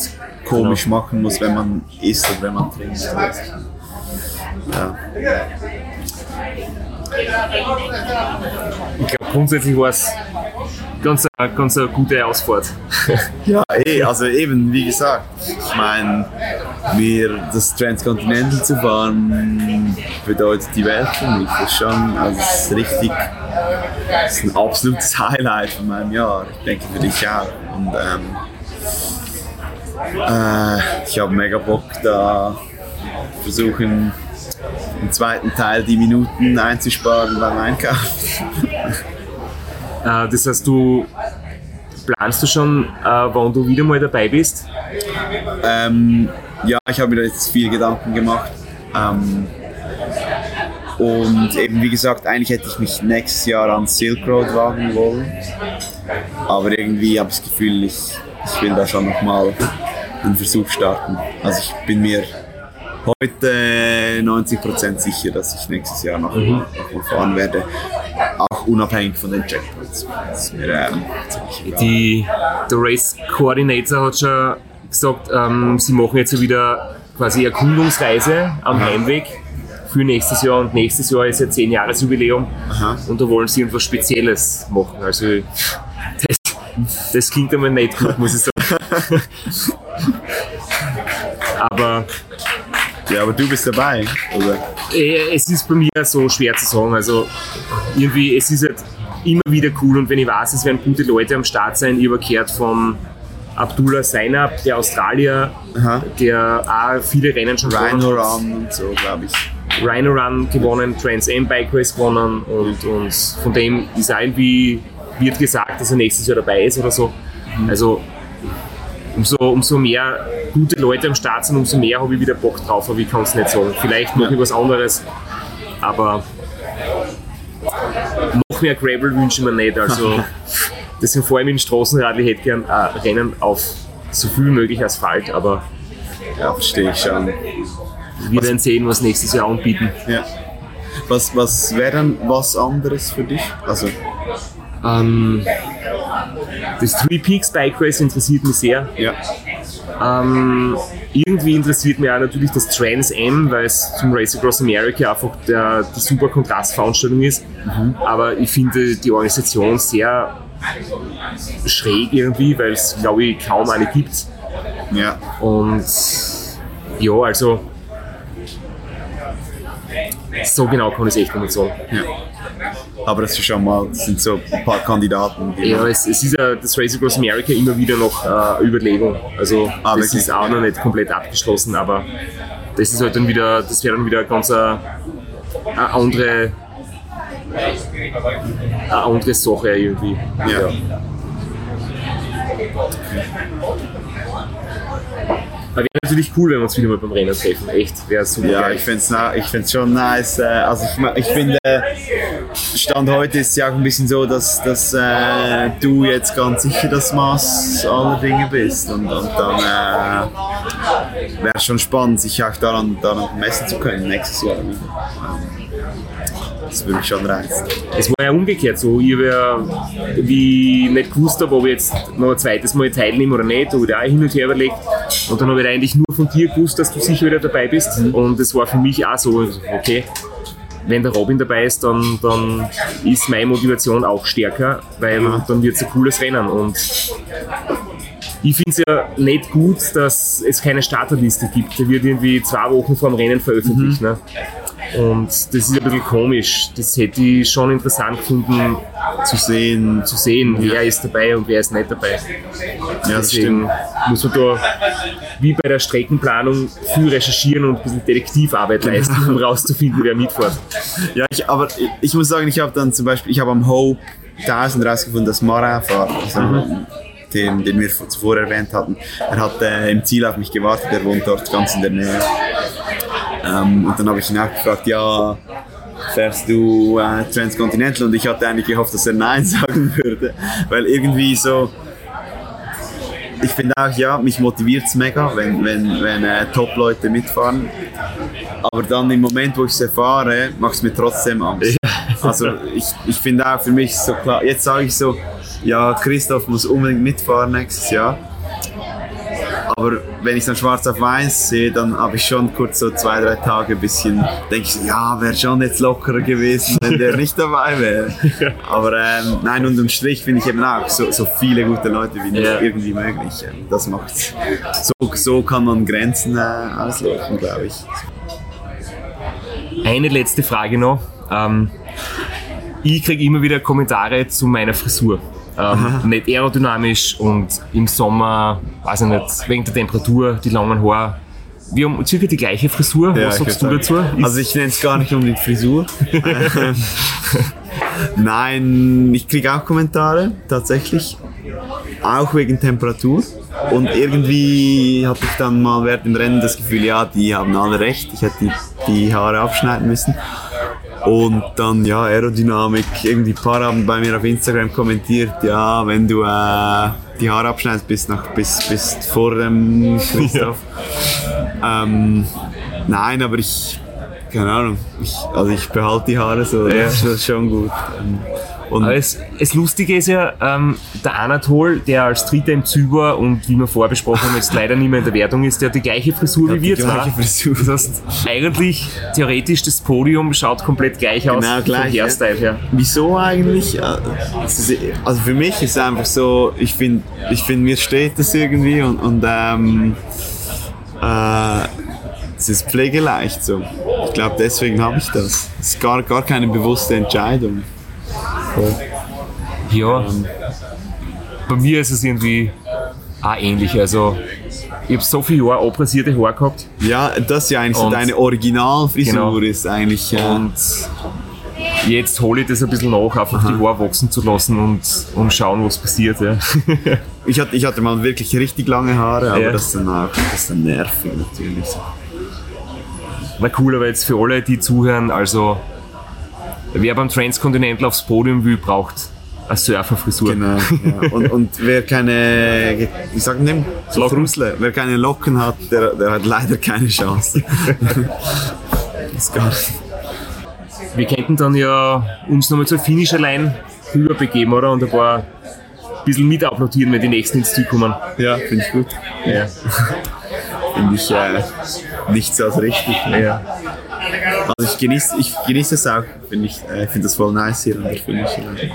komisch machen muss, wenn man isst und wenn man trinkt. Ja. Ich glaube, grundsätzlich war es ganz, eine- ganz eine gute Ausfahrt. Ja, eh, also eben, wie gesagt, ich meine, mir das Transcontinental zu fahren bedeutet die Welt für mich. Das ist schon, also es ist richtig, das ist ein absolutes Highlight von meinem Jahr. Ich denke für dich auch. Und ähm, äh, ich habe mega Bock da versuchen im zweiten Teil die Minuten einzusparen beim Einkaufen. Äh, das heißt, du planst du schon, äh, wann du wieder mal dabei bist? Ähm, ja, ich habe mir da jetzt viel Gedanken gemacht. Ähm, und eben wie gesagt, eigentlich hätte ich mich nächstes Jahr an Silk Road wagen wollen. Aber irgendwie habe ich das Gefühl, ich, ich will da schon nochmal einen Versuch starten. Also ich bin mir heute 90% sicher, dass ich nächstes Jahr noch, noch mal fahren werde. Auch unabhängig von den Checkpoints. Mir ähm. Die, der Race Coordinator hat schon gesagt, ähm, sie machen jetzt wieder quasi Erkundungsreise am Heimweg für nächstes Jahr und nächstes Jahr ist ja 10 Jahres Jubiläum Aha. und da wollen sie irgendwas Spezielles machen. Also das, das klingt einmal nicht gut, muss ich sagen. Aber Ja, aber du bist dabei, oder? äh, es ist bei mir so schwer zu sagen. Also irgendwie, es ist halt immer wieder cool und wenn ich weiß, es werden gute Leute am Start sein, ich habe gehört von Abdullah Seinab, der Australier, Aha. der auch viele Rennen schon Rhino gewonnen hat. Run und so, glaube ich. Rhino Run gewonnen, Trans Am Bike Race gewonnen und, und von dem ist auch irgendwie, wird gesagt, dass er nächstes Jahr dabei ist oder so. Also umso, umso mehr gute Leute am Start sind, umso mehr habe ich wieder Bock drauf, aber ich kann es nicht sagen. Vielleicht mache ich was anderes, aber noch mehr Gravel wünsche ich mir nicht. Also deswegen vor allem in Straßenrad, ich hätte gern äh, Rennen auf so viel möglich Asphalt, aber Ja, verstehe ich schon. wir werden sehen, was nächstes Jahr anbieten. Ja. Was, was wäre dann was anderes für dich? Also, Ähm, das Three Peaks Bike Race interessiert mich sehr. ja. Ähm, irgendwie interessiert mich auch natürlich das Trans M, weil es zum Race Across America einfach der, die super Kontrastveranstaltung ist. Aber ich finde die Organisation sehr schräg irgendwie, weil es, glaube ich, kaum eine gibt. Ja. Und ja, also so genau kann ich es echt nicht sagen. Aber das ist schon mal, sind so ein paar Kandidaten, Ja, es, es ist ja das Race Across America immer wieder noch äh, Überlegung. Also Ah, das wirklich? ist auch noch nicht komplett abgeschlossen, aber das ist halt dann wieder, das wäre dann wieder ganz eine, eine andere eine andere Sache irgendwie. Ja. Aber wäre natürlich cool, wenn wir uns wieder mal beim Rennen treffen. Echt, wäre super. Ja, geil. ich finde es ich find's schon nice. äh, Also ich, ich finde, Stand heute ist ja auch ein bisschen so, dass, dass äh, du jetzt ganz sicher das Maß aller Dinge bist. Und, und dann äh, wäre schon spannend, sich auch daran, daran messen zu können, nächstes Jahr wieder. Ähm, Das würde mich schon reizen. Es war ja umgekehrt so. Ich habe ja, wie ich nicht gewusst habe, ob ich jetzt noch ein zweites Mal teilnehme oder nicht, habe ich da auch hin und her überlegt. Und dann habe ich eigentlich nur von dir gewusst, dass du sicher wieder dabei bist. Und es war für mich auch so, okay, wenn der Robin dabei ist, dann, dann ist meine Motivation auch stärker, weil dann wird es ein cooles Rennen. Und ich finde es ja nicht gut, dass es keine Starterliste gibt. Die wird irgendwie zwei Wochen vor dem Rennen veröffentlicht. Ne? Und das ist ein bisschen komisch. Das hätte ich schon interessant gefunden Zu sehen, zu sehen, wer ist dabei und wer ist nicht dabei. ja, das Deswegen muss man da wie bei der Streckenplanung viel recherchieren und ein bisschen Detektivarbeit leisten, um rauszufinden, wer mitfährt. Ja, ich, aber ich, ich muss sagen, ich habe dann zum Beispiel, ich habe am Hope 1000 rausgefunden, dass Marin fährt, also den, den wir zuvor erwähnt hatten. Er hat äh, im Ziel auf mich gewartet, er wohnt dort ganz in der Nähe. Ähm, und dann habe ich ihn auch gefragt, ja, fährst du äh, Transcontinental? Und ich hatte eigentlich gehofft, dass er Nein sagen würde, weil irgendwie so, ich finde auch, ja, mich motiviert es mega, wenn, wenn, wenn äh, Top-Leute mitfahren. Aber dann im Moment, wo ich es erfahre, macht es mir trotzdem Angst. Also ich, ich finde auch für mich so klar, jetzt sage ich so, ja, Christoph muss unbedingt mitfahren nächstes Jahr. Aber wenn ich dann schwarz auf weiß sehe, dann habe ich schon kurz so zwei, drei Tage ein bisschen, denke ich ja, wäre schon jetzt lockerer gewesen, wenn der nicht dabei wäre. Aber ähm, nein, unterm Strich finde ich eben auch so, so viele gute Leute wie Ja. irgendwie möglich. Ähm, Das macht's. So, so kann man Grenzen äh, ausloten, glaube ich. Eine letzte Frage noch. Ähm, ich kriege immer wieder Kommentare zu meiner Frisur. Ähm, nicht aerodynamisch und im Sommer, weiß ich nicht, wegen der Temperatur, die langen Haare. Wir haben circa die gleiche Frisur. Was ich sagst du dazu? Ist- Also ich nenne es gar nicht unbedingt Frisur. Ähm, Nein, ich kriege auch Kommentare, tatsächlich. Auch wegen Temperatur. Und irgendwie hatte ich dann mal während dem Rennen das Gefühl, ja, die haben alle recht, ich hätte die, die Haare abschneiden müssen. Und dann, ja, Aerodynamik, irgendwie ein paar haben bei mir auf Instagram kommentiert, ja, wenn du äh, die Haare abschneidest, bis, nach, bis, bis vor dem Christoph. Ähm, nein, aber ich, keine Ahnung, ich, also ich behalte die Haare so, Ja. das ist schon gut. Ähm, und Aber es, das Lustige ist ja, ähm, der Anatol, der als Dritter im war und wie wir vorher besprochen haben, jetzt leider nicht mehr in der Wertung ist, der hat die gleiche Frisur wie die wir gleiche zwar. Frisur. Das heißt, eigentlich, theoretisch, das Podium schaut komplett gleich aus Genau gleich, vom ja. Hairstyle her. Wieso eigentlich? Äh, Also für mich ist es einfach so, ich finde, ich find, mir steht das irgendwie und, und ähm, äh, es ist pflegeleicht so. Ich glaube, deswegen habe ich das. Es ist gar, gar keine bewusste Entscheidung. Ja, bei mir ist es irgendwie auch ähnlich. Also, ich habe so viele Jahre abrasierte Haare gehabt Ja, das ist ja eigentlich so deine Originalfrisur Genau. ist eigentlich. Äh, und jetzt hole ich das ein bisschen nach, einfach die Haare wachsen zu lassen und, und schauen, was passiert. Ja. ich, hatte, ich hatte mal wirklich richtig lange Haare, aber Ja. das ist dann auch das ist dann nervig natürlich. War cool, aber jetzt für alle, die zuhören, also wer beim Transcontinental aufs Podium will, braucht eine Surferfrisur. Genau. Ja. Und, und wer keine, wie sagt man dem? So Locken. Frusle. Wer keine Locken hat, der, der hat leider keine Chance. das ist gar nicht. wir könnten dann ja uns nochmal zur finnischer Line rüberbegeben, oder? Und ein paar ein bisschen mit applaudieren, wenn die nächsten ins Ziel kommen. Ja, finde ich gut. Ja. Finde ich äh, nichts als richtig. ja. Also ich genieße ich genieße es auch. Finde ich äh, finde das voll nice hier an der Line.